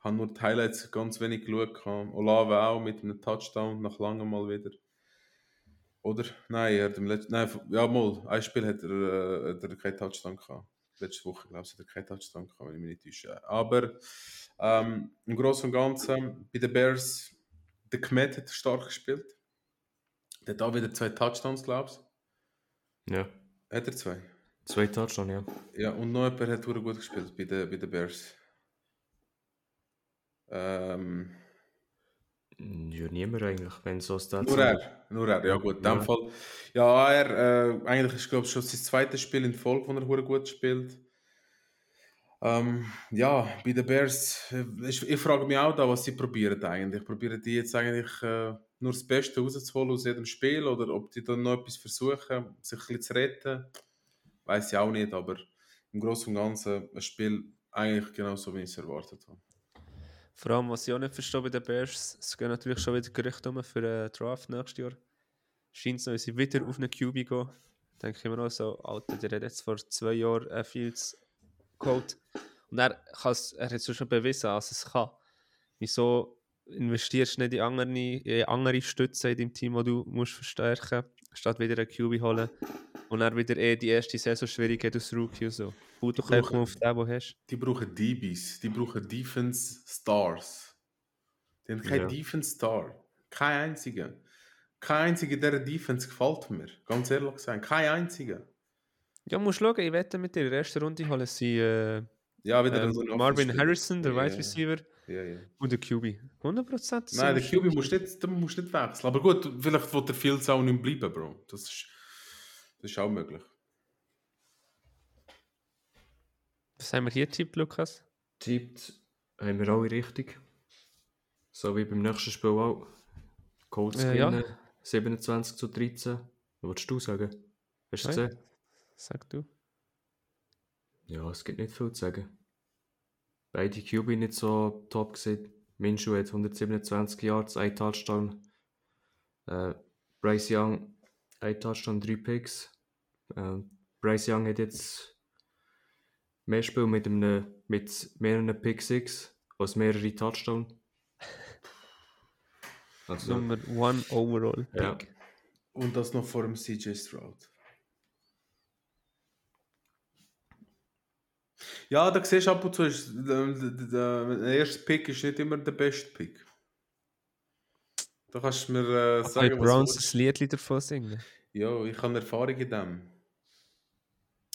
Habe nur die Highlights ganz wenig geschaut. Olave auch mit einem Touchdown nach langem mal wieder. Oder? Nein, er hat im letzten. Nein, ja, mal. Ein Spiel hat er, äh, hat er keinen Touchdown gehabt. Letzte Woche, glaube ich, hat er keinen Touchdown gehabt, wenn ich mich nicht täusche. Aber ähm, im Großen und Ganzen bei den Bears, der Kmet hat stark gespielt. Der hat auch wieder zwei Touchdowns, glaube ich. Ja. Hat er zwei? Zwei Touchdown, ja. Ja, und noch jemand hat gut gespielt bei den, bei den Bears. Ähm, Ja, niemand eigentlich, wenn so Stats Nur er, nur er, ja gut, in dem Ja. Fall. Ja, er, äh, eigentlich ist glaube ich schon sein zweites Spiel in Folge, wo er gut spielt. Ähm, ja, bei den Bears, äh, ich, ich frage mich auch da, was sie probieren eigentlich. Probieren die jetzt eigentlich äh, nur das Beste rauszuholen aus jedem Spiel oder ob die dann noch etwas versuchen, sich ein bisschen zu retten? Weiß ich auch nicht, aber im Großen und Ganzen ein Spiel eigentlich genauso, wie ich es erwartet habe. Vor allem, was ich auch nicht verstehe bei den Bears, es gehen natürlich schon wieder Gerüchte um für den Draft nächstes Jahr. Scheint so, dass sie wieder auf eine QB gehen. Denke ich mir auch so, Alter, der hat jetzt vor zwei Jahren äh, Fields geholt. Und er, er hat es schon bewiesen, dass es kann. Wieso investierst nicht in andere, in andere Stütze in deinem Team, die du musst verstärken musst, statt wieder einen QB holen und dann wieder eh die erste Saison schwierig hat als Rookie und so. Bau doch einfach auf den, den du hast. Die brauchen DBs, die brauchen Defense Stars. Die haben keinen Ja. Defense Star. Kein einziger. Kein einziger dieser Defense gefällt mir. Ganz ehrlich gesagt. Kein einziger. Ja, musst schauen, ich wette mit dir, in der ersten Runde holen sie äh, Ja, wieder ähm, so Marvin. Harrison, der Ja, Wide ja. Receiver, Ja, ja. und der QB. 100% Nein, der QB musst du nicht, musst nicht wechseln. Aber gut, vielleicht wird der Fields auch nicht bleiben, Bro. Das ist, das ist auch möglich. Was haben wir hier tippt, Lukas? Tippt haben wir alle richtig. So wie beim nächsten Spiel auch. Colts Äh, ja. gewinnen, 27 zu 13. Was würdest du sagen? Hast du gesehen? Sag du. Ja, es gibt nicht viel zu sagen. Beide QB nicht so top gesehen. Minshew hat 127 Yards, ein Touchdown. Äh, Bryce Young, ein Touchdown, drei Picks. Äh, Bryce Young hat jetzt mehr Spiel mit, einem, mit mehreren Pick 6 als mehrere Touchdown. <laughs> Also, Nummer one overall pick. Ja. Und das noch vor dem CJ Stroud. Ja, da siehst du ab und zu, ist, der, der, der, der erste Pick ist nicht immer der beste Pick. Da kannst du mir äh, Kann sagen, die was Browns du ein Lied davon singen? Ja, ich habe Erfahrung in dem.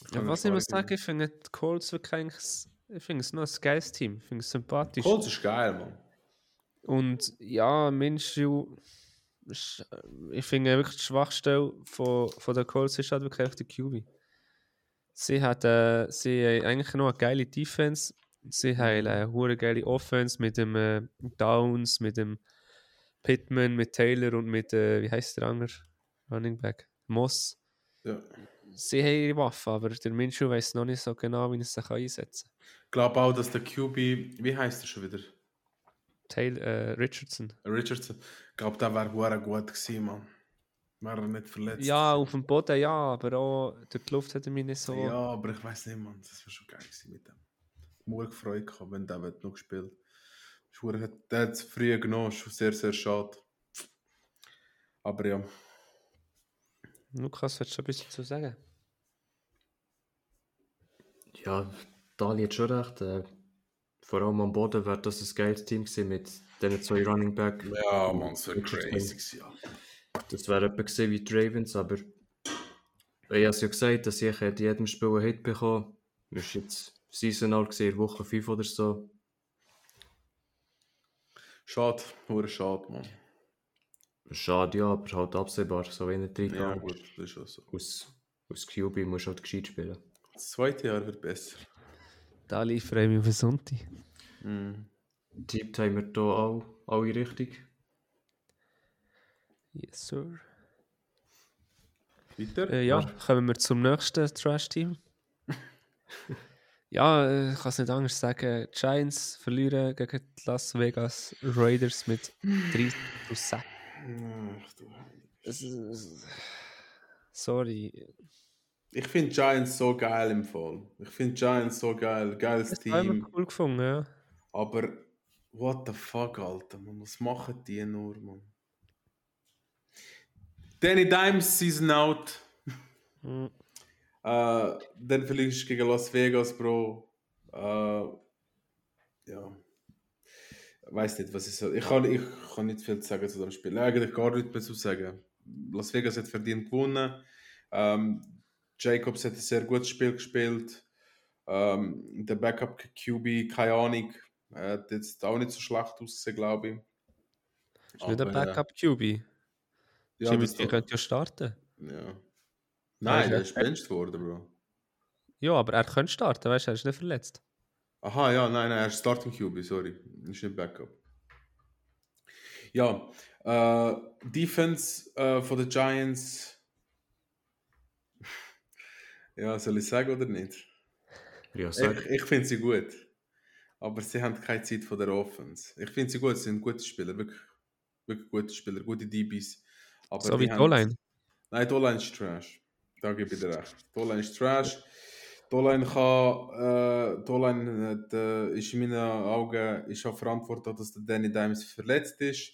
Ich Ja, was ich muss sagen, ich finde die Colts wirklich eigentlich, ich finde es noch ein geiles Team. Ich finde es sympathisch. Colts ist geil, Mann. Und ja, Minshew, ist- ich finde wirklich die Schwachstelle von, von der Colts ist halt wirklich der QB. Sie hat äh, sie haben eigentlich noch eine geile Defense. Sie haben eine hure geile Offense mit dem äh, Downs, mit dem Pittman, mit Taylor und mit, äh, wie heißt der andere Running Back? Moss. Ja. Sie haben ihre Waffen, aber der Minshew weiß noch nicht so genau, wie er sie einsetzen kann. Ich glaube auch, dass der QB, wie heißt er schon wieder? Taylor, äh, Richardson. Richardson. Ich glaube, der wäre gut gewesen, Mann. Wäre er nicht verletzt. Ja, auf dem Boden ja, aber auch durch die Luft hat er mich nicht so. Ja, aber ich weiß nicht, Mann. Das wäre schon geil gewesen mit dem. Nur gefreut gehabt, wenn der wird noch gespielt. Schwur hat es früh genommen, schon sehr, sehr schade. Aber ja. Lukas, willst du ein bisschen dazu sagen? Ja, Dali hat schon recht. Äh, vor allem am Boden wäre das ein geiles Team gewesen mit diesen zwei Running Back. Ja, Mann, es wäre crazy ja. Das wäre etwa gewesen wie die Ravens, aber ich habe es ja gesagt, dass ich in jedem Spiel einen Hit bekommen Das war jetzt saisonal gesehen, Woche 5 oder so. Schade, nur schade, Mann. Schade, ja, aber halt absehbar, so wie ein Trick. Ja, gut, das ist schon so. Aus, aus QB musst du halt gescheit spielen. Das zweite Jahr wird besser. Da liefere ich mich auf den Sonntag. Mhm. Tippt haben wir hier auch alle richtig. Yes, sir. Weiter? Äh, ja, kommen wir zum nächsten Trash-Team. <laughs> ja, äh, ich kann es nicht anders sagen. Die Giants verlieren gegen die Las Vegas Raiders mit 30 zu 6. Ach, du Heilige. Es ist- es- Sorry. Ich finde Giants so geil im Fall. Ich finde Giants so geil. Geiles Das Team. ich cool gefunden, ja. Aber, what the fuck, Alter, man, was machen die nur, man? Danny Dimes season out. Äh, dann verlierst gegen Las Vegas, Bro. Äh, ja. Weiß nicht, was ich soll. Ich kann, ich kann nicht viel sagen zu dem Spiel. Eigentlich gar nicht mehr zu sagen. Las Vegas hat verdient gewonnen. Ähm, Jacobs hat ein sehr gutes Spiel gespielt. Ähm, der Backup QB, keine Ahnung, hat jetzt auch nicht so schlecht ausgesehen, glaube ich. Ist nicht äh, Backup QB. Ja, das G könnte ja starten. ja. Nein, der ist benched worden, Bro. Ja, aber er könnte starten, weißt du, er ist nicht verletzt. Aha, ja, nein, nein, er ist Starting QB, sorry. Ist nicht Backup. Ja, äh, Defense äh, von den Giants. <laughs> ja, soll ich sagen oder nicht? Ja, sag. Ich, ich finde sie gut. Aber sie haben keine Zeit von der Offense. Ich finde sie gut, sie sind gute Spieler, wirklich, wirklich gute Spieler, gute DBs. Aber so wie die die haben- O-Line. Nein, die O-Line ist Trash. Da gebe ich dir recht. Die ist Trash. Kann, äh, hat, äh, ist in meinen Augen ist auch verantwortlich, dass der Danny Dimes verletzt ist.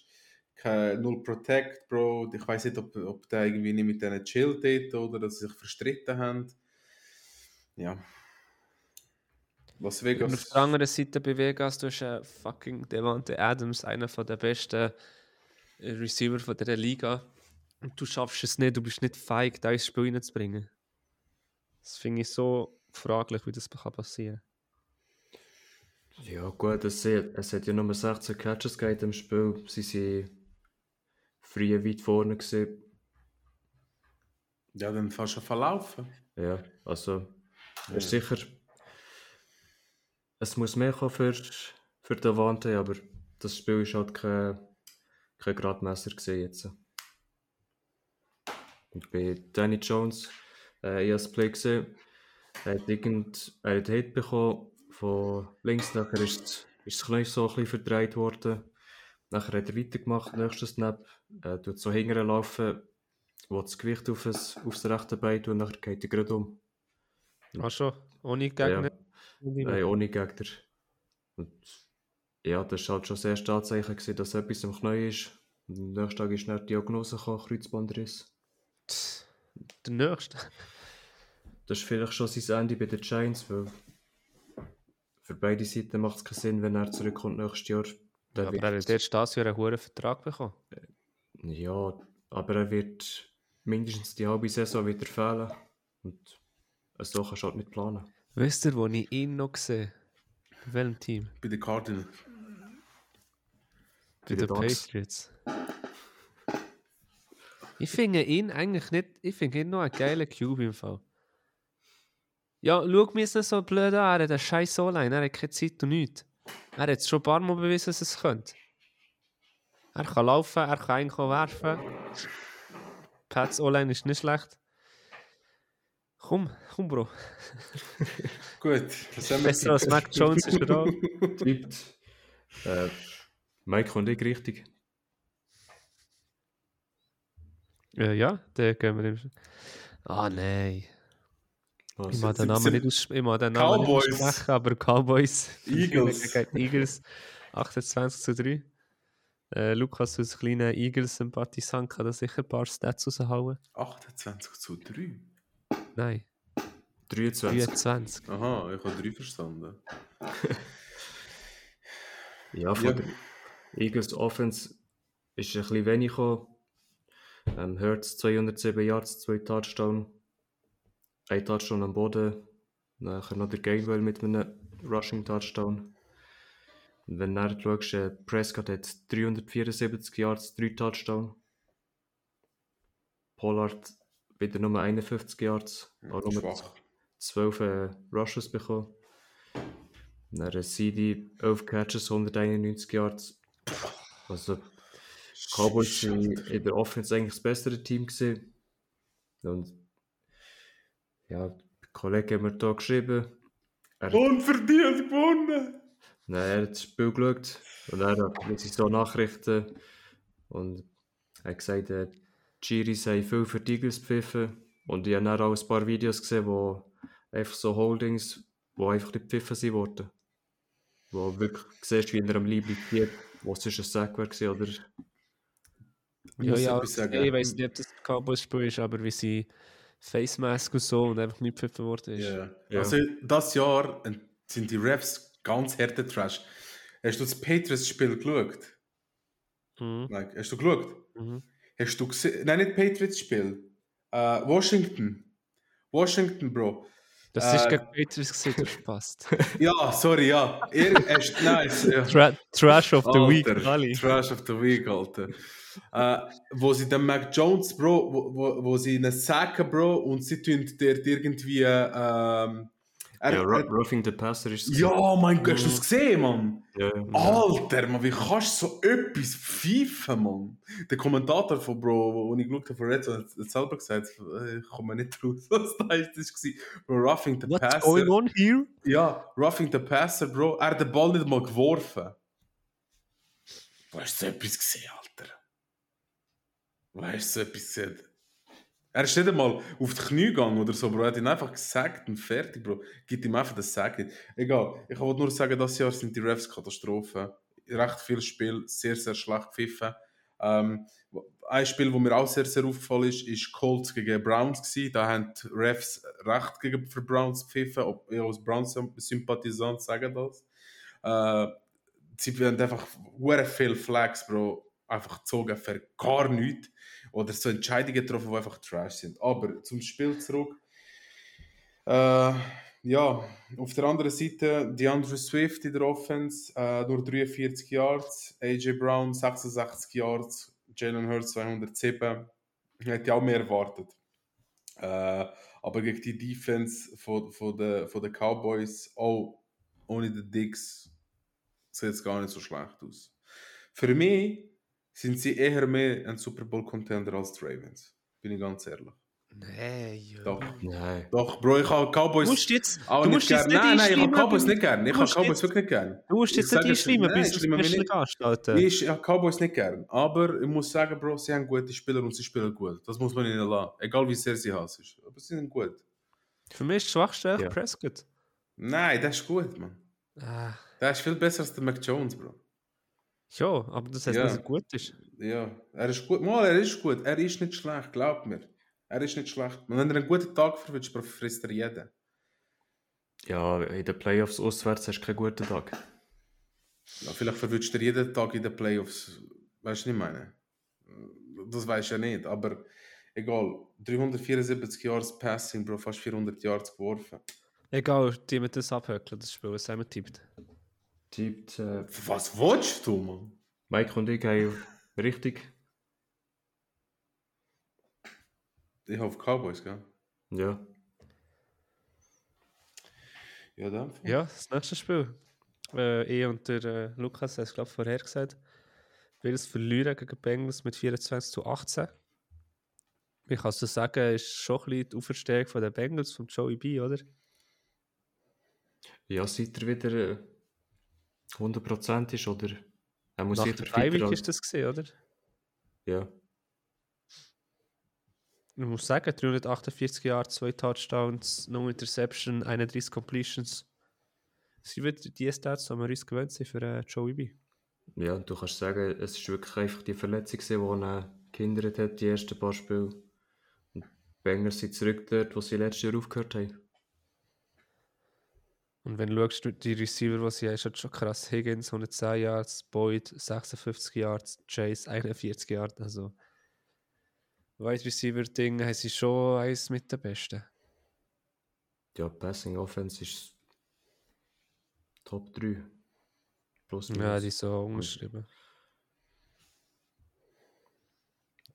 Kein Null Protect, Bro. Ich weiß nicht, ob, ob der irgendwie nicht mit denen chillt dort oder dass sie sich verstritten haben. Ja. Las Und auf Vegas. der anderen Seite bei Vegas, du hast äh, fucking Devante Adams, einer der besten äh, Receiver von der Liga. Du schaffst es nicht, du bist nicht feig, da ins Spiel reinzubringen. Das finde ich so fraglich, wie das kann passieren Ja, gut, es, hat- es hat ja nur 16 Catches gegeben im Spiel. Sie sind früh weit vorne gewesen. Ja, dann fast schon verlaufen. Ja, also, ist sicher. Es muss mehr kommen für, für Davante, aber das Spiel ist halt kein, kein Gradmesser gesehen jetzt. Und bei Danny Jones, äh, ich habe das Play gesehen, er hat, irgend, er hat Hit bekommen von links, nachher ist, ist das Knie so ein bisschen verdreht worden. Nachher hat er weitergemacht, nächster Snap, äh, tut so hinterher laufen, will das Gewicht auf das, aufs rechte Bein tun nachher geht er gerade um. Ach schon, ohne Ja, Gegner. Nein, ohne Gegner. Und ja, das war halt schon das erste Anzeichen, dass etwas am Knie ist. Und am nächsten Tag ist dann die Diagnose gekommen, Kreuzbandriss. Der nächste. Das ist vielleicht schon sein Ende bei den Giants, weil für beide Seiten macht es keinen Sinn, wenn er zurückkommt nächstes Jahr. Der Aber wird- er hat jetzt das Jahr einen hohen Vertrag bekommen. ja, aber er wird mindestens die halbe Saison wieder fehlen. Und so kannst du halt nicht planen. Wisst ihr, wo ich ihn noch gesehen Bei welchem Team? Bei den Cardinals. Bei den. Patriots. Ich finde ihn eigentlich nicht, ich finde ihn noch einen geilen Cube im Fall. Ja, schau mir nicht so blöd an, er hat einen scheiß O-Line, er hat keine Zeit und nichts. Er hat schon ein paar Mal bewiesen, dass er es könnte. Er kann laufen, er kann auch werfen. Pats O-Line ist nicht schlecht. Komm, komm, Bro. <laughs> Gut, was haben wir Besser als Mac Jones ist er auch. <laughs> Tippt. Äh, Mike und ich richtig. Äh, ja, der gehen wir im. Ah, nein. Was? Ich mag den Namen nicht, aus, ich mag den Namen Cowboys. nicht aussprechen, aber Cowboys. <laughs> Eagles. Eagles. 28 zu 3. Äh, Lukas als kleiner Eagles-Sympathisant kann da sicher ein paar Stats raushauen. 28 zu 3. Nein, 23. 23. Aha, ich habe 3 verstanden. <laughs> Ja, von Ja. der Eagles Offense ist ein bisschen wenig gekommen. Ähm, Hurts 207 Yards, 2 Touchdown. Ein Touchdown am Boden. Nachher noch der Gainwell mit einem Rushing Touchdown. Und wenn du schaust, äh, Prescott hat 374 Yards, 3 Touchdown. Pollard wieder nur 51 Yards, auch nur Schwach. 12 äh, Rushes bekommen. Dann CD, 11 Catches, 191 Yards. Also, die Cowboys waren in der Offense eigentlich das bessere Team gewesen. Und ja, der Kollege hat mir da geschrieben, er, Unverdient gewonnen! Nein, er hat das Spiel geschaut und er hat mit sich so Nachrichten und er hat gesagt, die Giris haben viel für die Eagles gepfiffen und ich habe dann auch ein paar Videos gesehen, wo einfach so Holdings, wo einfach nicht gepfiffen sind worden. Wo du wirklich siehst, wie er am Lieb liegt, wo es ein Sack gewesen, oder Ja, ja, sagen. ich weiß nicht, ob das ein Cowboys-Spiel ist, aber wie sie Face Mask und so und einfach nicht gepfiffen worden ist. Ja. Ja. Also, das Jahr äh, sind die Refs ganz harte Trash. Hast du das Patriots-Spiel geschaut? Mhm. Nein, hast du geschaut? Mhm. Hast du gesehen? Nein, nicht Patriots-Spiel. Äh, Washington. Washington, Bro. Das Äh, ist gegen Patriots gesehen, das passt. <laughs> Ja, sorry, ja. Er hast nice. Ja. Tra Trash of the Week, Alter, Ali. Trash of the Week, Alter. Äh, wo sie den Mac Jones, Bro, wo, wo, wo sie ihn sacken, Bro, und sie tun dort irgendwie. Ähm, er, ja, Roughing the Passer ist es. ja, mein Gott, hast du es gesehen, Mann? ja. Alter, man, wie kannst du so etwas pfeifen, Mann? Der Kommentator von Bro, wo ich geschaut habe von Red Zone, hat selber gesagt, ich komme nicht raus, <laughs> was da ist. Das war Bro, Roughing the What's Passer. going on here? Ja, Roughing the Passer, Bro. Er hat den Ball nicht mal geworfen. Wo hast du so etwas gesehen, Alter? Hast du so etwas? Er ist nicht einmal auf die Knie gegangen oder so, Bro. Er hat ihn einfach gesagt und fertig, Bro. Gibt ihm einfach das Sag nicht. Egal. Ich wollte nur sagen, das Jahr sind die Refs Katastrophe. Recht viel Spiel, sehr, sehr schlecht gepfiffen. Ähm, ein Spiel, wo mir auch sehr, sehr aufgefallen ist, ist Colts gegen Browns gewesen. Da haben die Refs recht gegen für Browns gepfiffen. Ob ich als Browns-Sympathisant sage das. Äh, sie haben einfach sehr viele Flags, Bro, einfach gezogen für gar nichts. Oder so Entscheidungen getroffen, die einfach Trash sind. Aber zum Spiel zurück. Äh, ja, auf der anderen Seite DeAndre Swift in der Offense, äh, nur 43 Yards, AJ Brown 66 Yards, Jalen Hurts 207. Ich hätte auch mehr erwartet. Äh, aber gegen die Defense von, den Cowboys, auch ohne den Dix, sieht es gar nicht so schlecht aus. Für mich sind sie eher mehr ein Super Bowl-Contender als die Ravens. Bin ich ganz ehrlich. Nein, ja. Doch. Nein. Doch, Bro, ich habe Cowboys Du musst jetzt, auch du nicht musst jetzt nicht Nein, nein, ich habe Cowboys nicht gern. Ich habe Cowboys jetzt- wirklich nicht gern. Du musst jetzt nicht es- einschreiben, nein, bis du Special nicht. Alter. Ich habe Cowboys nicht gern. Aber ich muss sagen, Bro, sie haben gute Spieler und sie spielen gut. Das muss man ihnen lassen. Egal wie sehr sie hassen. Aber sie sind gut. Für mich ist das Schwachste Ja. Prescott. Nein, das ist gut, Mann. Ah, Der ist viel besser als der Mac Jones, Bro. Ja, aber das heißt Ja. dass er gut ist. Ja, er ist gut. Mal, er ist gut. Er ist nicht schlecht, glaub mir. Er ist nicht schlecht. Und wenn er einen guten Tag verwünscht, frisst er jeden. Ja, in den Playoffs auswärts hast du keinen guten Tag. Ja, vielleicht verwünscht er jeden Tag in den Playoffs. Weißt du, was ich meine? Das weiß ja nicht, aber egal. 374 Yards Passing, Bro, fast 400 Yards geworfen. Egal, die mit das abhökeln, das Spiel, was haben wir tippt. Tippt, äh, Was willst du, Mann? Mike und ich haben richtig. Ich auf Cowboys, gell? Ja. Ja, dann. Ja, das nächste Spiel. Äh, ich und der äh, Lukas haben es, glaube ich, vorher gesagt. Bills verlieren gegen die Bengals mit 24 zu 18. Ich kann so sagen, ist schon ein bisschen die Auferstehung von den Bengals, von Joey B, oder? Ja, seit er wieder äh, 100% ist, oder? Er muss Nach wieder der Freiwillig fitter ist das gesehen, oder? Ja. Ich muss sagen, 348 Jahre, 2 Touchdowns, no Interception, 31 Completions. Sind wieder die Stats, die wir uns gewöhnt sind für äh, Joey B. Ja, du kannst sagen, es ist wirklich einfach die Verletzung, die ihn gehindert hat, die ersten paar Spiele. Und Bengals sind zurück dort, wo sie letztes Jahr aufgehört haben. Und wenn du schaust, die Receiver, die sie haben, ist halt schon krass. Higgins 110 Yards, Boyd 56 Yards, Chase 41 Yards. Also, Wide Receiver Ding haben sie schon eins mit den besten. Ja, Passing Offense ist Top 3. Plus Ja, minus. die ist so umgeschrieben.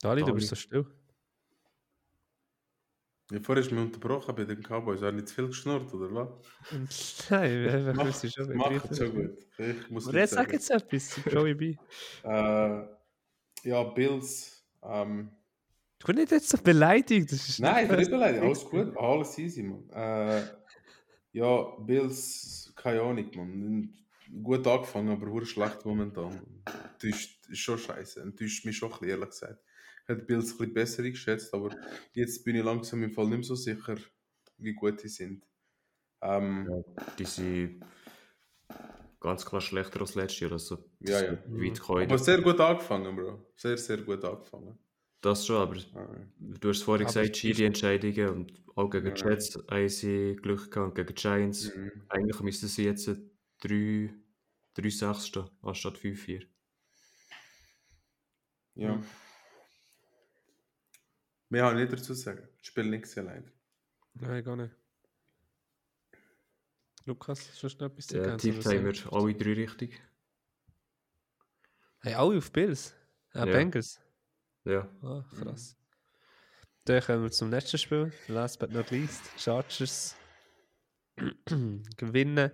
Dali, du Dali. bist so still. Ja, vorher ist mir unterbrochen bei den Cowboys. Habe ich nicht zu viel geschnurrt, oder was? <laughs> Nein, einfach Mach- wir sind schon Macht schon gut. Ich muss jetzt sag jetzt etwas zu Joey B. Äh, ja, Bills. Ähm, Du bist nicht jetzt so beleidigt. Das ist nein, ich bin nicht beleidigt. Alles gut. Alles easy, man. Äh, ja, Bills, keine Ahnung, man. Gut angefangen, aber schlecht momentan. Enttäuscht, ist schon scheiße. Enttäuscht mich schon ehrlich gesagt. Ich hätte die Bills ein bisschen besser eingeschätzt, aber jetzt bin ich langsam im Fall nicht mehr so sicher, wie gut die sind. Ähm, Die sind ganz klar schlechter als letztes Jahr. Also, Ja, ja. Weit gekommen. aber sehr gut angefangen, Bro. Sehr, sehr gut angefangen. Das schon, aber Äh, du hast vorhin Aber gesagt, es ist- Schiri-Entscheidungen und auch gegen Ja. die Jets haben sie Glück gehabt und gegen die Giants. mhm. Eigentlich müssten sie jetzt 3 3-6 stehen, anstatt 5-4. Ja. Mehr habe ich nicht dazu zu sagen. Ich spiele nichts allein. Nein, gar nicht. Lukas, hast du noch etwas zu Der ergänzen, was haben wir alle drei richtig. Hey, alle auf Bills? Ah, Ja. Bengals? Ja. Ah, krass. Dann kommen wir zum letzten Spiel. Last but not least. Chargers <clears throat> gewinnen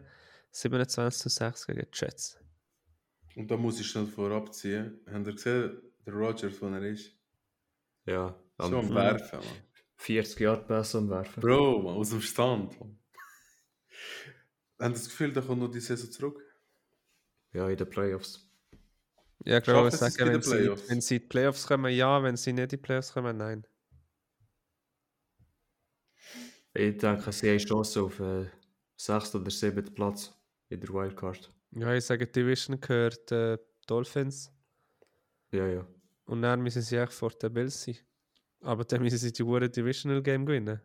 27 zu 6 gegen die Jets. Und da muss ich schnell vorab ziehen. Habt ihr gesehen, der Rogers, wo er ist? Ja. So am Werfen, man. 40 Jahre besser am Werfen. Bro, man, aus dem Stand. Man. Habt ihr das Gefühl, da kommt noch die Saison zurück? Ja, in den Playoffs. Ja, ich glaube, sagen, wenn sie, Playoffs? wenn sie in die Playoffs kommen, ja. Wenn sie nicht in die Playoffs kommen, nein. Ich denke, sie haben Chance auf äh, 6. oder 7. Platz in der Wildcard. Ja, ich sage, Division gehört äh, Dolphins. Ja, ja. Und dann müssen sie echt vor den Bills sein. Aber dann müssen sie die Hure Divisional Game gewinnen.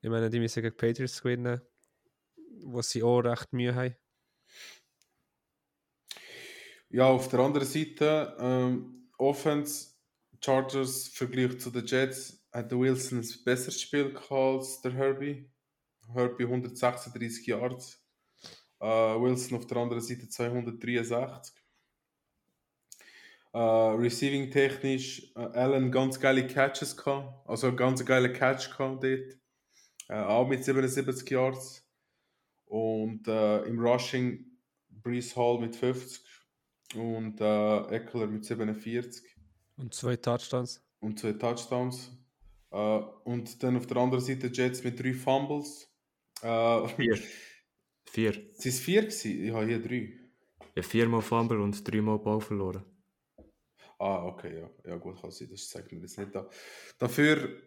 Ich meine, die müssen gegen Patriots gewinnen, wo sie auch recht Mühe haben. Ja, auf der anderen Seite, ähm, Offense, Chargers Vergleich zu den Jets, hat der Wilson ein besseres Spiel gehabt als der Herbie. Herbie 136 Yards. Äh, Wilson auf der anderen Seite 263. Äh, receiving technisch, äh, Allen ganz geile Catches gehabt, also ganz geile Catch gehabt dort. Äh, auch mit 77 Yards. Und äh, im Rushing Brees Hall mit 50 und äh, Eckler mit 47 Und zwei Touchdowns. und zwei Touchdowns. Äh, und dann auf der anderen Seite Jets mit drei Fumbles. Äh, Vier. <laughs> Vier. Sind es vier gewesen? Ich habe hier drei. Ja, viermal Fumble und dreimal Ball verloren. Ah, okay, ja. Ja gut, kann sein, das zeigt mir jetzt nicht da. Dafür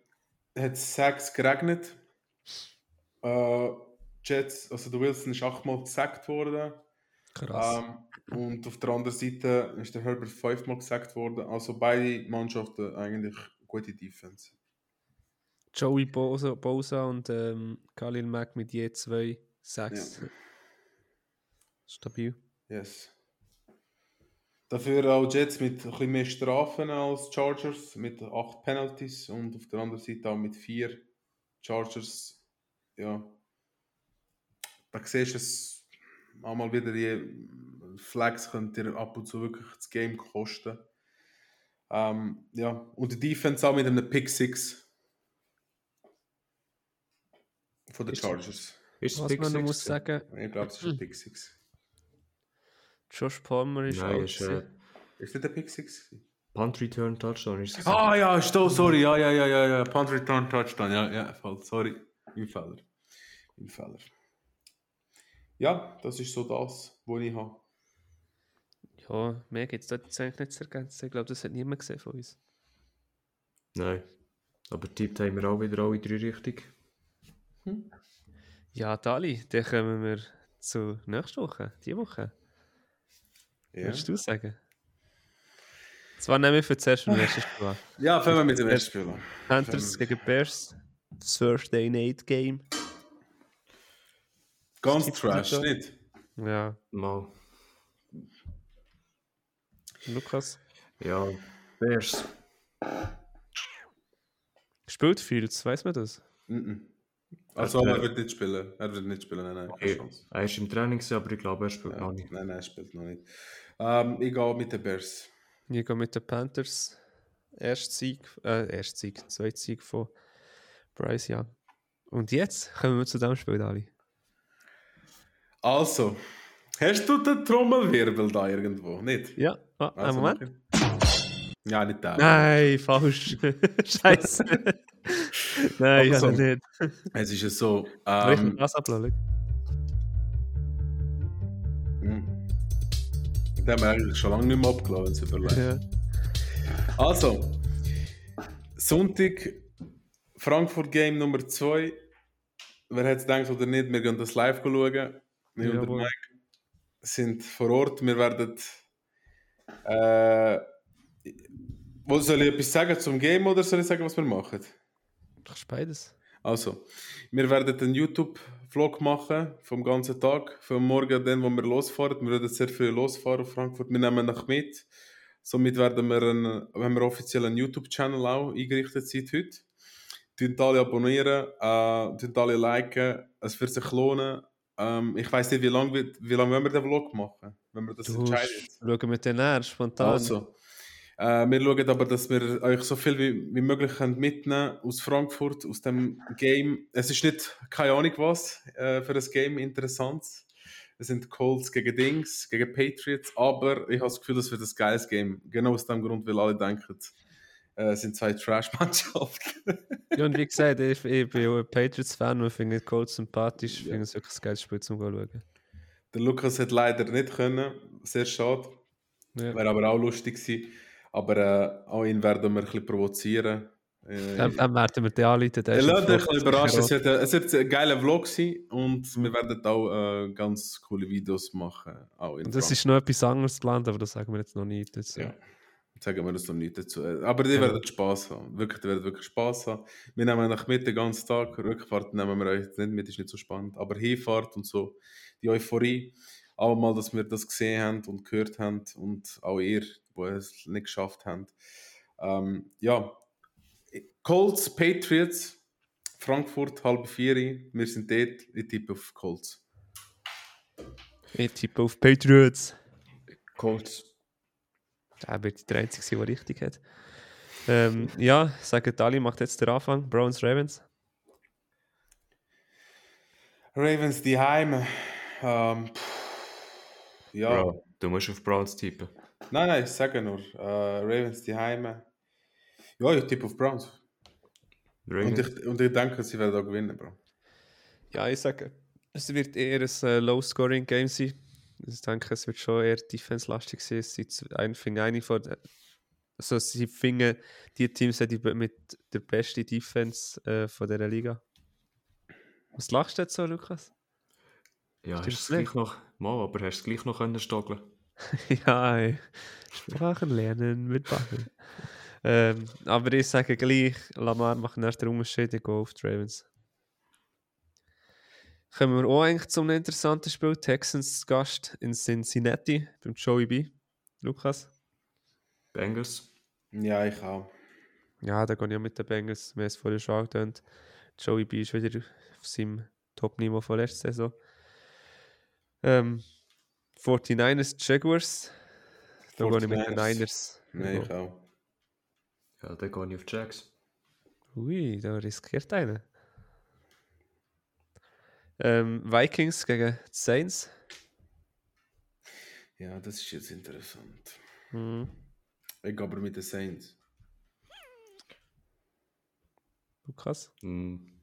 hat es sechs geregnet. Äh, Jets, also der Wilson ist achtmal gesackt worden. Krass. Ähm, und auf der anderen Seite ist der Herbert fünfmal gesackt worden. Also beide Mannschaften eigentlich gute Defense. Joey Bosa, Bosa und ähm, Khalil Mack mit je zwei, sechs. Ja. Stabil. Yes. Dafür auch Jets mit ein bisschen mehr Strafen als Chargers, mit acht Penalties und auf der anderen Seite auch mit vier Chargers. Ja. Da siehst du es auch mal wieder, die Flags können dir ab und zu wirklich das Game kosten. Ähm, ja, und die Defense auch mit einem Pick 6 von den Ist. Chargers. Ist es Was man noch Six muss sagen, Ich glaube, es ist ein Pick 6. Josh Palmer ist Nein, ist äh. Ist nicht der Pick 6? gewesen? Punt Return Touchdown. Ist es Ah ja, sto, sorry, ja, ja, ja, ja, ja, Punt Return Touchdown, ja, ja, voll, sorry, mein Fehler, mein Fehler. Ja, das ist so das, was ich habe. Ja, mehr gibt es dort jetzt eigentlich nicht zu ergänzen. Ich glaube, das hat niemand gesehen von uns. Nein. Aber tippt haben wir auch wieder alle drei richtig. Ja, Dali, dann kommen wir zu nächster Woche, die Woche. Ja, Würdest du sagen? Zwar nehmen wir für zuerst den ersten Spiel <laughs> ja fangen wir mit dem ersten Spiel an. Panthers gegen Bears. Das Thursday Night Game. Ganz trash, nicht? Ja, Mal. Lukas. Ja, Bears. Spielt Fields, weiß man das? Mhm. Also, Also, er wird nicht spielen. Er wird nicht spielen, nein, nein, Okay. Er ist im Training, aber ich glaube, er spielt Ja, noch nicht. nein, nein, er spielt noch nicht. Ähm, ich gehe mit den Bears. Ich gehe mit den Panthers. Erst Sieg, äh, erst Sieg, zweit Sieg von Bryce Young. Und jetzt kommen wir zu dem Spiel, Dali. Also, hast du den Trommelwirbel da irgendwo? Nicht? Ja, ah, einen Also, Moment. okay. Ja, nicht der. Nein, falsch. <laughs> Scheiße. <laughs> Nein, Aber ja so. nicht. Es ist ja so. Ich Ähm, hm. Den haben wir eigentlich schon lange nicht mehr abgeladen, wenn es überlegt. Ja. Also, Sonntag, Frankfurt Game Nummer 2. Wer hätte es gedacht oder nicht, wir gehen das live schauen. Wir und. Mike sind vor Ort. Wir werden. Äh, was soll ich etwas sagen zum Game oder soll ich sagen, was wir machen? Du kannst beides. Also, wir werden einen YouTube-Vlog machen vom ganzen Tag, vom Morgen, dann, wo wir losfahren. Wir werden sehr früh losfahren auf Frankfurt. Wir nehmen nach mit. Somit werden wir, einen, haben wir offiziell einen YouTube-Channel auch eingerichtet seit heute. Tun alle abonnieren, äh, tun alle liken. Es wird sich lohnen. Ähm, ich weiß nicht, wie lange wie lang wollen wir den Vlog machen, wenn wir das Du entscheiden. schauen wir den näher, spontan. Also, äh, wir schauen aber, dass wir euch so viel wie, wie möglich können mitnehmen aus Frankfurt, aus dem Game. Es ist nicht keine Ahnung was äh, für das Game interessant. Es sind Colts gegen Dings, gegen Patriots, aber ich habe das Gefühl, das wird ein geiles Game. Genau aus dem Grund, weil alle denken, äh, es sind zwei <laughs> Trash-Mannschaften. Ja, und wie gesagt, ich, ich bin auch ein Patriots-Fan und finde Colts sympathisch. Ich Ja. finde es wirklich ein geiles Spiel zum schauen. Der Lukas hat leider nicht können, sehr schade. Ja. Wäre aber auch lustig gewesen. Aber äh, auch ihn werden wir ein bisschen provozieren. Äh, Dann, dann werden wir ist lasst im euch Flug. überraschen. Es wird, es wird ein geiler Vlog sein und wir werden auch äh, ganz coole Videos machen. Auch in Und das ist noch etwas anderes geplant, aber das sagen wir jetzt noch nicht. dazu. Ja. Sagen wir das noch nicht dazu. Aber die Ja. werden Spaß haben. Wirklich, die werden wirklich Spaß haben. Wir nehmen euch mit den ganzen Tag. Rückfahrt nehmen wir euch nicht mit, ist nicht so spannend. Aber Hinfahrt und so, die Euphorie. Auch mal, dass wir das gesehen haben und gehört haben und auch ihr, die es nicht geschafft habt. Ähm, ja, Colts, Patriots, Frankfurt, halb vier. Wir sind dort. Ich tippe auf Colts. Ich tippe auf Patriots. Colts. Der wird der Einzige sein, der richtig hat. Ähm, ja, sagen alle, macht jetzt den Anfang. Browns, Ravens. Ravens, die Heime. Ähm, ja. Bro, du musst auf Browns tippen. Nein, nein, ich sage nur. Äh, Ravens die Heime. Ja, ich tippe auf Browns. Und Ravens. ich, und ich denke, sie werden auch gewinnen, Bro. Ja, ich sage, es wird eher ein äh, Low-Scoring-Game sein. Ich denke, es wird schon eher defense-lastig sein. Es sind ein, finde eine von der, also sie finden die Teams die mit der besten Defense äh, von dieser Liga. Was lachst du jetzt so, Lukas? Ja, hast du es gleich noch... Mal, aber hast du es gleich noch können stoggeln <laughs> ja, ey. Sprachen lernen mit Bubble. ähm, aber ich sage gleich, Lamar macht nach der Unterschied, ich gehe auf die Ravens. Kommen wir auch eigentlich zum interessanten Spiel. Texans Gast in Cincinnati beim Joey B. Lukas? Bengals. Ja, ich auch. Ja, da gehe ich auch mit den Bengals. Wir haben es vorher schon angetönt. Joey B ist wieder auf seinem Top-Niveau von letzter Saison. Ähm, 49ers Jaguars. Da gehe ich mit den 49ers. Niners. Nein, ich auch. Ja, dann gehe ich auf Jacks. Ui, da riskiert einer. Ähm, Vikings gegen die Saints. Ja, das ist jetzt interessant. Mhm. Ich gehe aber mit den Saints. Lukas. Hm.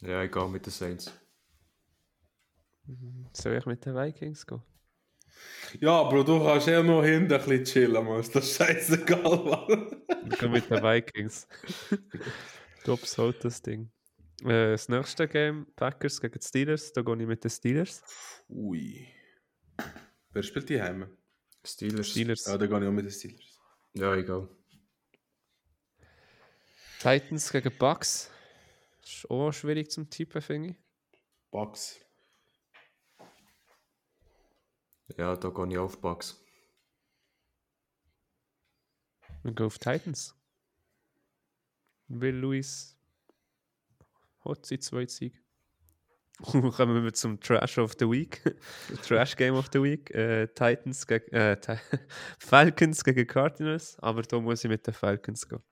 Ja, ich gehe mit den Saints. Soll ich mit den Vikings gehen? Ja, Bro, du kannst eher noch hinten ein bisschen chillen, Mann. Ist das scheißegal, Mann. Ich gehe mit den Vikings. <laughs> Tops holt das Ding. Äh, das nächste Game, Packers gegen die Steelers. Da gehe ich mit den Steelers. Ui. Wer spielt die Heime? Steelers. Steelers. Ja, da gehe ich auch mit den Steelers. Ja, gehe. Titans gegen Bucks. Ist auch schwierig zum Tippen, finde ich. Bucks. Ja, da gehe ich auf Bucks. Wir gehen auf Titans. Will Luis hat sie zwei Sieg. <laughs> Kommen wir zum Trash of the Week. <laughs> Trash Game of the Week. Äh, Titans gegen äh, <laughs> Falcons gegen Cardinals. Aber da muss ich mit den Falcons gehen.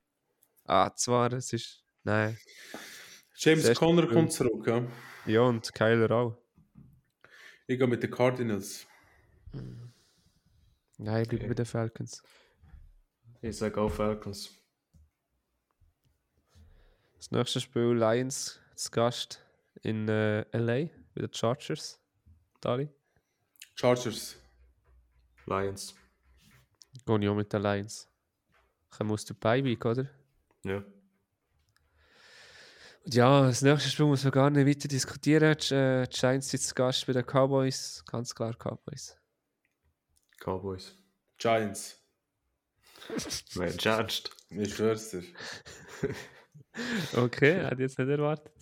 Ah, zwar, es ist. Nein. James Sehr Conner kommt zurück, ja. Ja, und Kyler auch. Ich gehe mit den Cardinals. Nein, ich bleibe Okay. bei den Falcons. Ich sage auch Falcons. Das nächste Spiel Lions zu Gast in äh, LA bei den Chargers. Dali. Chargers. Lions. Gehe ich auch mit den Lions. Kommen aus der Beiweek, oder? Ja. Und ja, das nächste Spiel muss man gar nicht weiter diskutieren. Die, äh, die Giants sind zu Gast bei den Cowboys. Ganz klar Cowboys. Cowboys. Giants. <laughs> Wer ernst? Ich schwör's dir. Okay, hätte ich jetzt nicht erwartet.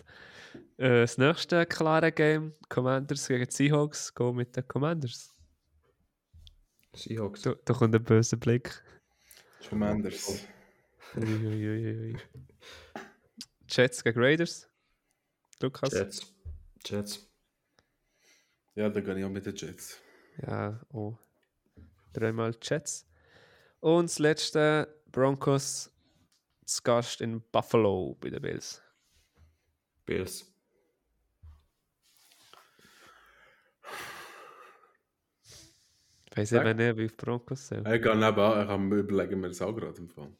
Äh, das nächste klare Game, Commanders gegen die Seahawks, go mit den Commanders. Seahawks. Da, da kommt ein böser Blick. Commanders. Uiuiuiui. Jets gegen Raiders. Lukas? Jets. Jets. Ja, da gehe ich auch mit den Jets. Ja, oh. Dreimal Jets. Und das letzte, Broncos zu Gast in Buffalo bei den Bills. Bills. Ich weiß eben nicht, wie auf Broncos sind. Ich gehe nebenan, ich kann überlegen mir das auch gerade im Fall.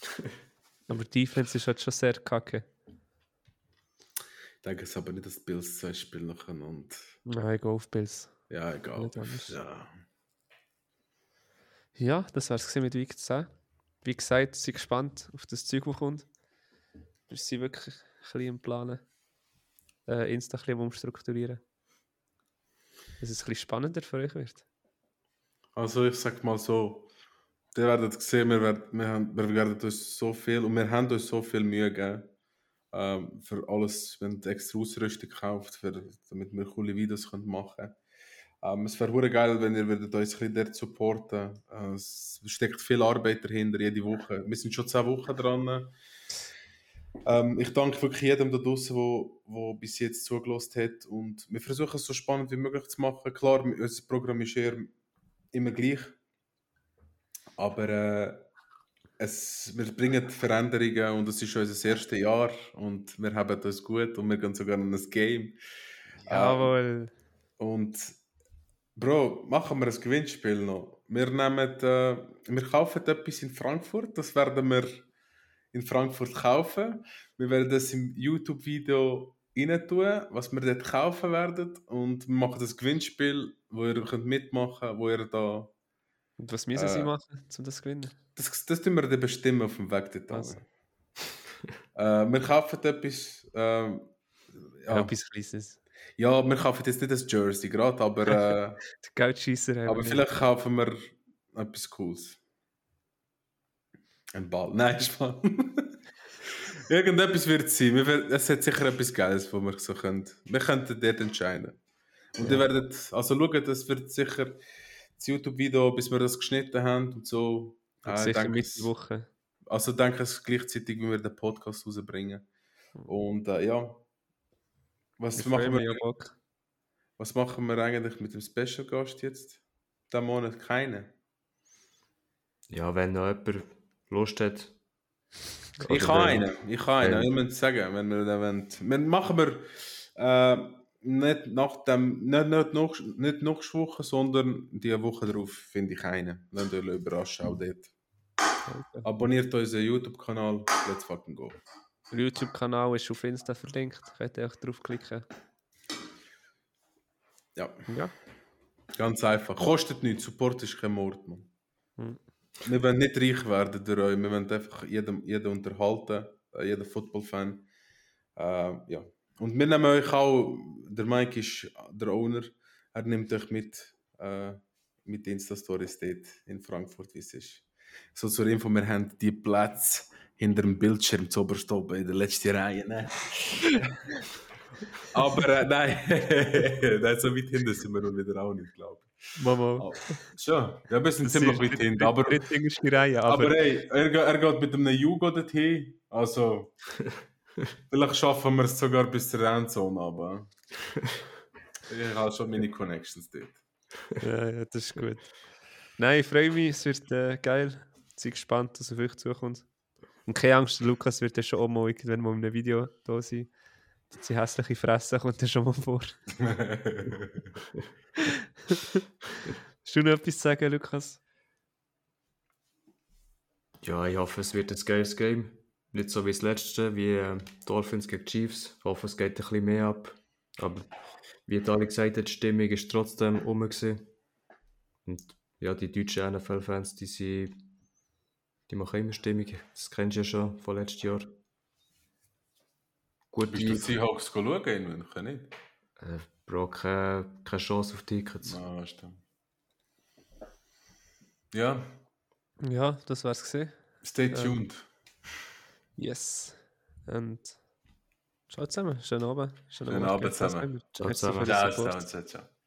<laughs> <laughs> Aber die Defense ist halt schon sehr kacke. Ich denke es aber nicht, dass Bills zwei Spiele nacheinander. Nein, ich gehe auf Bills. Ja, egal. Ja. Ja, das war es mit Week 10. Wie gesagt, sind gespannt auf das Zeug, das kommt. wir sind wirklich ein bisschen im Planen. Äh, Insta ein bisschen umstrukturieren. Dass es ein bisschen spannender für euch wird. Also ich sag mal so, ihr werdet sehen, wir werden, wir, wir werden uns so viel und wir haben uns so viel Mühe gegeben ähm, für alles, wenn ihr extra Ausrüstung kauft, für, damit wir coole Videos machen können. Ähm, es wäre geil, wenn ihr würdet uns ein bisschen dort supporten äh, Es steckt viel Arbeit dahinter, jede Woche. Wir sind schon zehn Wochen dran. Ähm, ich danke wirklich jedem da draußen, wo, wo bis jetzt zugelassen hat. Und wir versuchen es so spannend wie möglich zu machen. Klar, unser Programm ist eher immer gleich. Aber äh, es, wir bringen Veränderungen und es ist unser erstes Jahr und wir haben das gut und wir gehen sogar in ein Game. Jawohl. Und Bro, machen wir ein Gewinnspiel noch. Wir nehmen, äh, wir kaufen etwas in Frankfurt, das werden wir in Frankfurt kaufen. Wir werden das im YouTube-Video rein tun, was wir dort kaufen werden und wir machen das Gewinnspiel, wo ihr könnt mitmachen könnt, wo ihr da... Und was müssen sie machen, um das zu gewinnen? Das, das tun wir dann bestimmen auf dem Weg dort. Also. äh, wir kaufen etwas... Äh, Ja, etwas Kleines. Ja, wir kaufen jetzt nicht das Jersey gerade, aber, äh, <laughs> Der Geldscheisser haben aber vielleicht kaufen wir etwas Cooles. Ein Ball. Nein, <laughs> Spaß. Irgendetwas wird es sein. Es hat sicher etwas Geiles, wo wir so können. Wir könnten dort entscheiden. Und ihr werdet, also schaut, das wird sicher das YouTube-Video, bis wir das geschnitten haben und so. Und äh, sicher denke es- der Woche. Also denke es gleichzeitig, wie wir den Podcast rausbringen. Und äh, ja. Was machen wir, was machen wir eigentlich mit dem Special Gast jetzt? Diesen Monat keine. Ja, wenn noch jemand Lust hat. Ich habe einen. Ich habe einen. Ich muss sagen, wenn wir den wollen. Wir machen wir äh, nicht nach dem, nicht, nicht, noch, nicht nächste Woche, sondern die Woche darauf finde ich einen. Lasst euch überraschen, auch dort. Okay. Abonniert unseren YouTube-Kanal. Let's fucking go. Der YouTube-Kanal ist auf Insta verlinkt. Könnt ihr auch draufklicken. Ja, Ja. ganz einfach. Kostet nichts. Support ist kein Mord, man. Hm. Wir wollen nicht reich werden durch euch. Wir wollen einfach jeden, jeden unterhalten. äh, Jeden Football-Fan. Äh, ja. Und wir nehmen euch auch, der Mike ist der Owner, er nimmt euch mit, äh, mit Insta-Stories dort in Frankfurt, wie es ist. So zur Info, wir haben die Plätze hinter dem Bildschirm zu oben in der letzten Reihe. Ne? <laughs> Aber äh, nein, <laughs> nein, so weit hinten sind wir noch wieder auch nicht, glaube ich. Mama. Oh, schon, ja, wir sind ziemlich weit hinten, aber... Reihe, aber, Aber hey, er, er geht mit einem Jugo dorthin. Also, <laughs> vielleicht schaffen wir es sogar bis zur Endzone, aber ich habe schon meine Connections dort. ja, ja, das ist gut. Nein, ich freue mich, es wird äh, geil. Ich bin gespannt, was auf euch zukommt. Und keine Angst, Lukas wird ja schon auch mal irgendwann mal in einem Video da sein. Die hässliche Fresse kommt ja schon mal vor. <laughs> Hast du noch etwas zu sagen, Lukas? Ja, ich hoffe, es wird ein geiles Game. Nicht so wie das letzte, wie äh, Dolphins gegen Chiefs. Ich hoffe, es geht ein bisschen mehr ab. Aber wie alle gesagt haben, die Stimmung ist trotzdem rum. gewesen. Und ja, die deutschen NFL-Fans, die, sind, die machen immer Stimmung. Das kennst du ja schon von letztes Jahr. Gut, Bist du Seahawks schauen in München, nicht? äh, Bro, keine, keine Chance auf Tickets. Ah, stimmt. Ja, Ja, das war's gesehen. stay tuned. Yes. Und ciao zusammen. Schönen Abend. Schönen Abend zusammen. Merci Ciao zusammen. Ciao, Support. ciao, ciao, ciao.